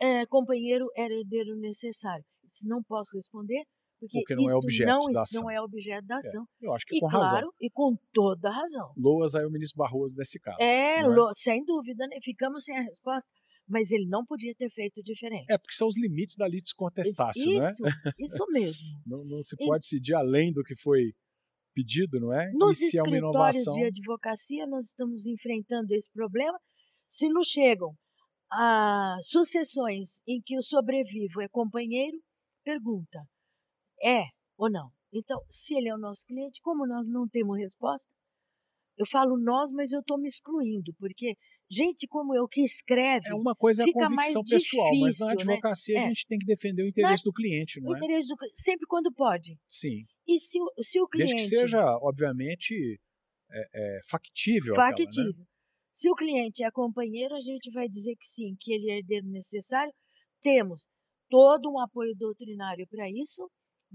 [SPEAKER 3] é, companheiro era herdeiro necessário. Disse, não posso responder, porque, porque não é objeto não, da ação. não é objeto da é, ação.
[SPEAKER 2] É, eu acho que
[SPEAKER 3] e
[SPEAKER 2] com
[SPEAKER 3] claro,
[SPEAKER 2] razão.
[SPEAKER 3] e com toda razão.
[SPEAKER 2] Loas aí o ministro Barroso nesse caso.
[SPEAKER 3] É, é? sem dúvida, né? ficamos sem a resposta. Mas ele não podia ter feito diferente.
[SPEAKER 2] É, porque são os limites da litis contestácio,
[SPEAKER 3] isso,
[SPEAKER 2] né?
[SPEAKER 3] Isso mesmo. [LAUGHS]
[SPEAKER 2] não, não se pode decidir além do que foi pedido, não é?
[SPEAKER 3] Nos
[SPEAKER 2] e se
[SPEAKER 3] escritórios
[SPEAKER 2] é uma inovação...
[SPEAKER 3] de advocacia, nós estamos enfrentando esse problema. Se nos chegam a sucessões em que o sobrevivo é companheiro, pergunta: é ou não? Então, se ele é o nosso cliente, como nós não temos resposta, eu falo nós, mas eu estou me excluindo, porque gente como eu que escreve.
[SPEAKER 2] É uma coisa
[SPEAKER 3] fica
[SPEAKER 2] a convicção
[SPEAKER 3] mais
[SPEAKER 2] pessoal,
[SPEAKER 3] difícil,
[SPEAKER 2] mas na
[SPEAKER 3] né?
[SPEAKER 2] advocacia
[SPEAKER 3] É.
[SPEAKER 2] a gente tem que defender o interesse do cliente, não
[SPEAKER 3] O
[SPEAKER 2] é?
[SPEAKER 3] interesse do, sempre quando pode.
[SPEAKER 2] Sim.
[SPEAKER 3] E se, o- se o cliente.
[SPEAKER 2] Desde que seja, obviamente, é, é, factível. aquela, né?
[SPEAKER 3] factível. Se o cliente é companheiro, a gente vai dizer que sim, que ele é herdeiro necessário. Temos todo um apoio doutrinário para isso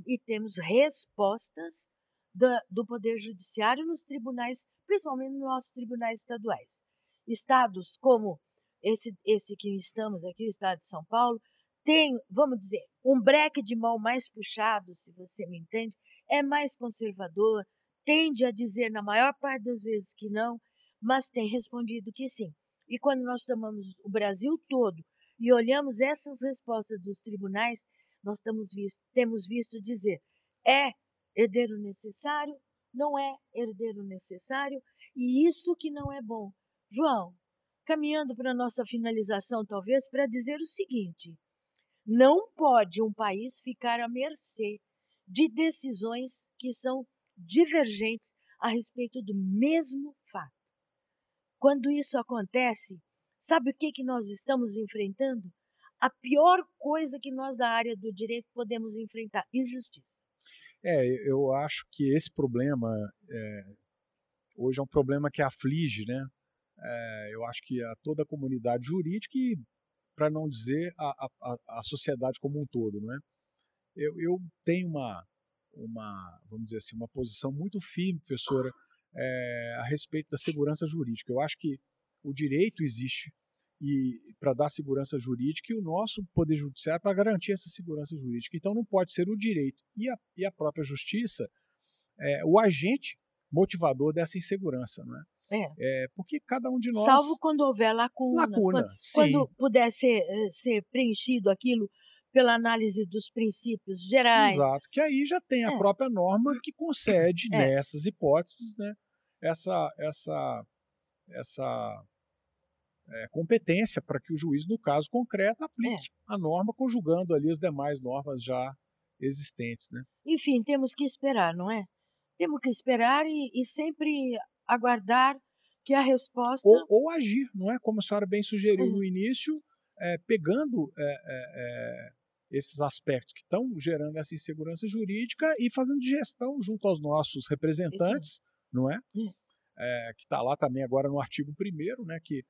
[SPEAKER 3] e temos respostas da- do Poder Judiciário nos tribunais, principalmente nos nossos tribunais estaduais. Estados como esse, esse que estamos aqui, o estado de São Paulo, tem, vamos dizer, um breque de mão mais puxado, se você me entende, é mais conservador, tende a dizer na maior parte das vezes que não, mas tem respondido que sim. E quando nós tomamos o Brasil todo e olhamos essas respostas dos tribunais, nós estamos visto, temos visto dizer é herdeiro necessário, não é herdeiro necessário, e isso que não é bom. João, caminhando para a nossa finalização, talvez, para dizer o seguinte: não pode um país ficar à mercê de decisões que são divergentes a respeito do mesmo fato. Quando isso acontece, sabe o que, que nós estamos enfrentando? A pior coisa que nós da área do direito podemos enfrentar: injustiça.
[SPEAKER 2] É, eu acho que esse problema é, hoje é um problema que aflige, né? É, eu acho que a toda a comunidade jurídica e, para não dizer, a, a, a sociedade como um todo, não é? Eu, eu tenho uma, uma, vamos dizer assim, uma posição muito firme, professora, é, a respeito da segurança jurídica. Eu acho que o direito existe e para dar segurança jurídica e o nosso poder judiciário para garantir essa segurança jurídica. Então não pode ser o direito e a, e a própria justiça é, o agente motivador dessa insegurança, não é?
[SPEAKER 3] É.
[SPEAKER 2] É, porque cada um de nós
[SPEAKER 3] Salvo quando houver lacunas,
[SPEAKER 2] lacuna,
[SPEAKER 3] quando, quando puder ser, eh, ser preenchido aquilo pela análise dos princípios gerais.
[SPEAKER 2] exato, que aí já tem a
[SPEAKER 3] É.
[SPEAKER 2] própria norma que concede
[SPEAKER 3] É.
[SPEAKER 2] nessas hipóteses, né, essa essa essa é, competência para que o juiz, no caso concreto, aplique
[SPEAKER 3] É.
[SPEAKER 2] a norma, conjugando ali as demais normas já existentes, né?
[SPEAKER 3] Enfim, temos que esperar, não é? Temos que esperar e, e sempre aguardar que a resposta.
[SPEAKER 2] Ou, ou agir, não é? Como a senhora bem sugeriu
[SPEAKER 3] Uhum.
[SPEAKER 2] no início, é, pegando é, é, é, esses aspectos que estão gerando essa insegurança jurídica e fazendo gestão junto aos nossos representantes, não é?
[SPEAKER 3] Hum.
[SPEAKER 2] É, que está lá também agora no artigo 1 né, que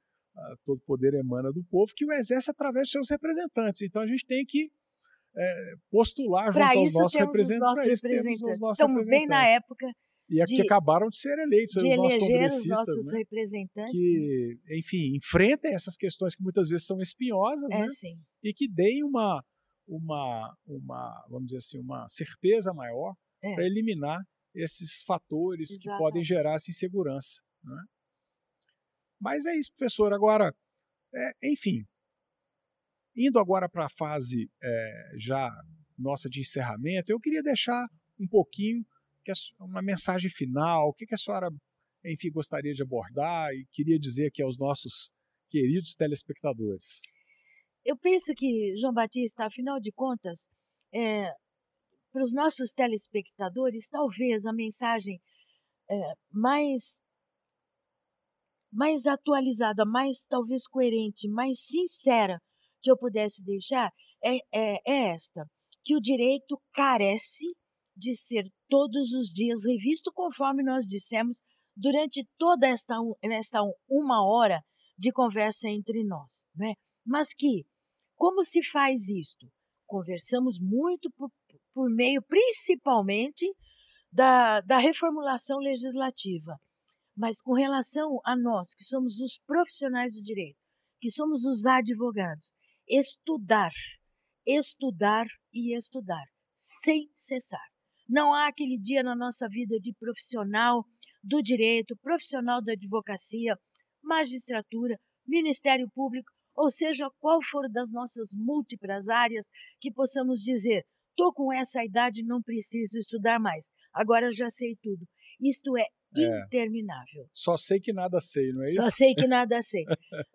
[SPEAKER 2] todo poder emana do povo, que o exerce através de seus representantes. Então a gente tem que é, postular junto
[SPEAKER 3] Para
[SPEAKER 2] aos nossos representantes. pra isso temos os
[SPEAKER 3] representantes.
[SPEAKER 2] nossos
[SPEAKER 3] Estamos bem na
[SPEAKER 2] representantes.
[SPEAKER 3] época
[SPEAKER 2] E aqui
[SPEAKER 3] de-
[SPEAKER 2] acabaram de ser eleitos
[SPEAKER 3] de
[SPEAKER 2] os nossos
[SPEAKER 3] eleger os
[SPEAKER 2] congressistas,
[SPEAKER 3] nossos
[SPEAKER 2] né?
[SPEAKER 3] representantes.
[SPEAKER 2] que, enfim, enfrentem essas questões que muitas vezes são espinhosas,
[SPEAKER 3] É,
[SPEAKER 2] né?
[SPEAKER 3] sim.
[SPEAKER 2] E que deem uma, uma, uma, vamos dizer assim, uma certeza maior
[SPEAKER 3] É.
[SPEAKER 2] para eliminar esses fatores que podem gerar essa insegurança, né? Mas é isso, professor. Agora, é, enfim, indo agora para a fase é, já nossa de encerramento, eu queria deixar um pouquinho uma mensagem final, o que, que a senhora, enfim, gostaria de abordar e queria dizer aqui aos nossos queridos telespectadores.
[SPEAKER 3] Eu penso que, João Batista, afinal de contas, é, para os nossos telespectadores, talvez a mensagem é, mais, mais atualizada, mais talvez coerente, mais sincera que eu pudesse deixar é, é, é esta: que o direito carece de ser todos os dias revisto, conforme nós dissemos durante toda esta, esta um- uma hora de conversa entre nós, né? Mas que, como se faz isto? Conversamos muito por, por meio, principalmente, da, da reformulação legislativa. Mas com relação a nós, que somos os profissionais do direito, que somos os advogados, estudar, estudar e estudar, sem cessar. Não há aquele dia na nossa vida de profissional do direito, profissional da advocacia, magistratura, Ministério Público, ou seja, qual for das nossas múltiplas áreas, que possamos dizer: estou com essa idade, não preciso estudar mais, agora já sei tudo. Isto é,
[SPEAKER 2] É.
[SPEAKER 3] interminável.
[SPEAKER 2] Só sei que nada sei, não é isso?
[SPEAKER 3] Só sei que nada [LAUGHS] sei.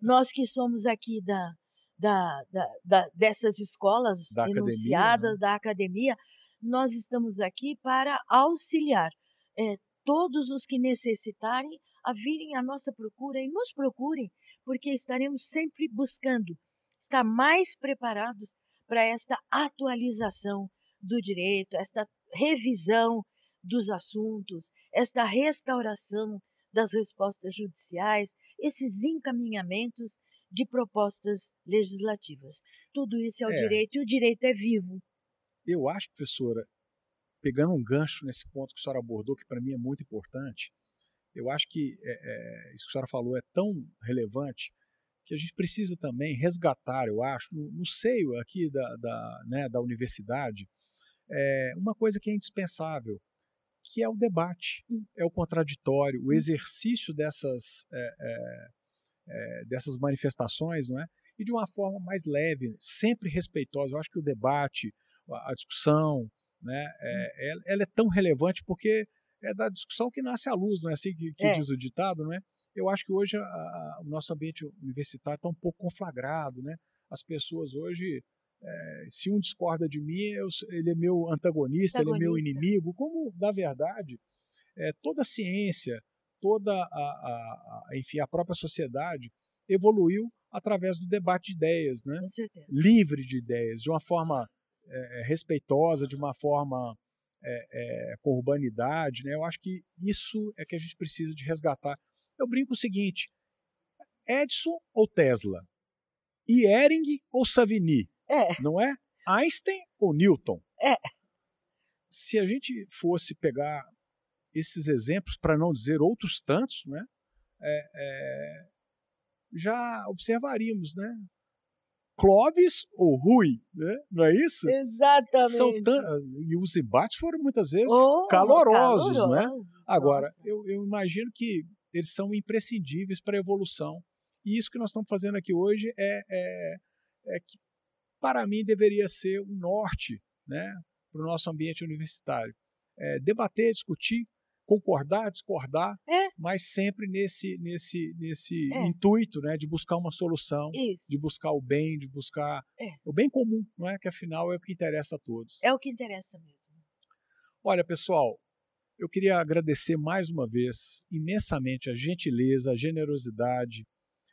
[SPEAKER 3] Nós que somos aqui da, da, da, da- dessas escolas
[SPEAKER 2] Da academia,
[SPEAKER 3] enunciadas,
[SPEAKER 2] né?
[SPEAKER 3] da academia, nós estamos aqui para auxiliar eh, todos os que necessitarem a virem à nossa procura e nos procurem, porque estaremos sempre buscando estar mais preparados para esta atualização do direito, esta revisão dos assuntos, esta restauração das respostas judiciais, esses encaminhamentos de propostas legislativas. Tudo isso é o é. direito e o direito é vivo.
[SPEAKER 2] Eu acho, professora, pegando um gancho nesse ponto que a senhora abordou, que para mim é muito importante, eu acho que é, é, isso que a senhora falou é tão relevante que a gente precisa também resgatar, eu acho, no, no seio aqui da, da, né, da universidade, é, uma coisa que é indispensável, que é o debate, hum. é o contraditório, o hum. exercício dessas, é, é, é, dessas manifestações, não é? E de uma forma mais leve, sempre respeitosa. Eu acho que o debate, a, discussão, né, é, hum. ela é tão relevante porque é da discussão que nasce a luz, não é assim que, que é. diz o ditado, não é? Eu acho que hoje a, a, o nosso ambiente universitário está um pouco conflagrado, né? As pessoas hoje, é, se um discorda de mim, eu, ele é meu antagonista, antagonista, ele é meu inimigo, como, na verdade, é, toda a ciência, toda a, a, a, enfim, a própria sociedade evoluiu através do debate de ideias, né? livre de ideias, de uma forma é, respeitosa, de uma forma com urbanidade. Né? Eu acho que isso é que a gente precisa de resgatar eu brinco o seguinte: Edison ou Tesla? Ehring ou Savigny?
[SPEAKER 3] É.
[SPEAKER 2] Não é? Einstein ou Newton?
[SPEAKER 3] É.
[SPEAKER 2] Se a gente fosse pegar esses exemplos, para não dizer outros tantos, né, é, é, já observaríamos, né? Clóvis ou Rui, né? não é isso?
[SPEAKER 3] Exatamente. São
[SPEAKER 2] E os embates foram muitas vezes oh, calorosos, calorosos, né? Agora, eu, eu, imagino que eles são imprescindíveis para a evolução. E isso que nós estamos fazendo aqui hoje é, é, é que, para mim, deveria ser um norte né, para o nosso ambiente universitário. É, debater, discutir, concordar, discordar,
[SPEAKER 3] é.
[SPEAKER 2] mas sempre nesse, nesse, nesse é. intuito né, de buscar uma solução,
[SPEAKER 3] Isso.
[SPEAKER 2] de buscar o bem, de buscar
[SPEAKER 3] é.
[SPEAKER 2] o bem comum, não é? que afinal é o que interessa a todos.
[SPEAKER 3] É o que interessa mesmo.
[SPEAKER 2] Olha, pessoal, eu queria agradecer mais uma vez imensamente a gentileza, a generosidade,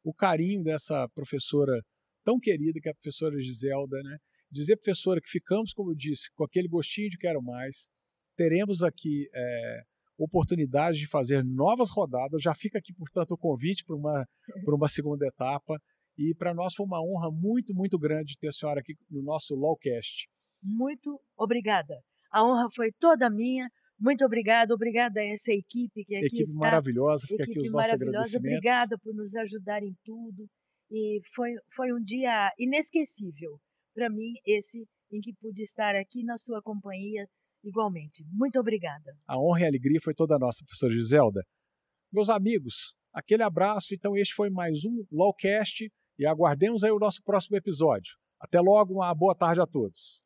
[SPEAKER 2] o carinho dessa professora tão querida que é a professora Giselda, né? Dizer, professora, que ficamos, como eu disse, com aquele gostinho de quero mais. Teremos aqui é, oportunidade de fazer novas rodadas. Já fica aqui, portanto, o convite para uma, uma segunda etapa. E para nós foi uma honra muito, muito grande ter a senhora aqui no nosso Lawcast.
[SPEAKER 3] Muito obrigada. A honra foi toda minha. Muito obrigada, obrigada a essa equipe que aqui
[SPEAKER 2] equipe
[SPEAKER 3] está.
[SPEAKER 2] maravilhosa, fica equipe aqui os nossos maravilhosa,
[SPEAKER 3] obrigada por nos ajudar em tudo. E foi, foi um dia inesquecível para mim, esse em que pude estar aqui na sua companhia igualmente. Muito obrigada.
[SPEAKER 2] A honra e a alegria foi toda nossa, professora Giselda. Meus amigos, aquele abraço. Então, este foi mais um Lawcast e aguardemos aí o nosso próximo episódio. Até logo, uma boa tarde a todos.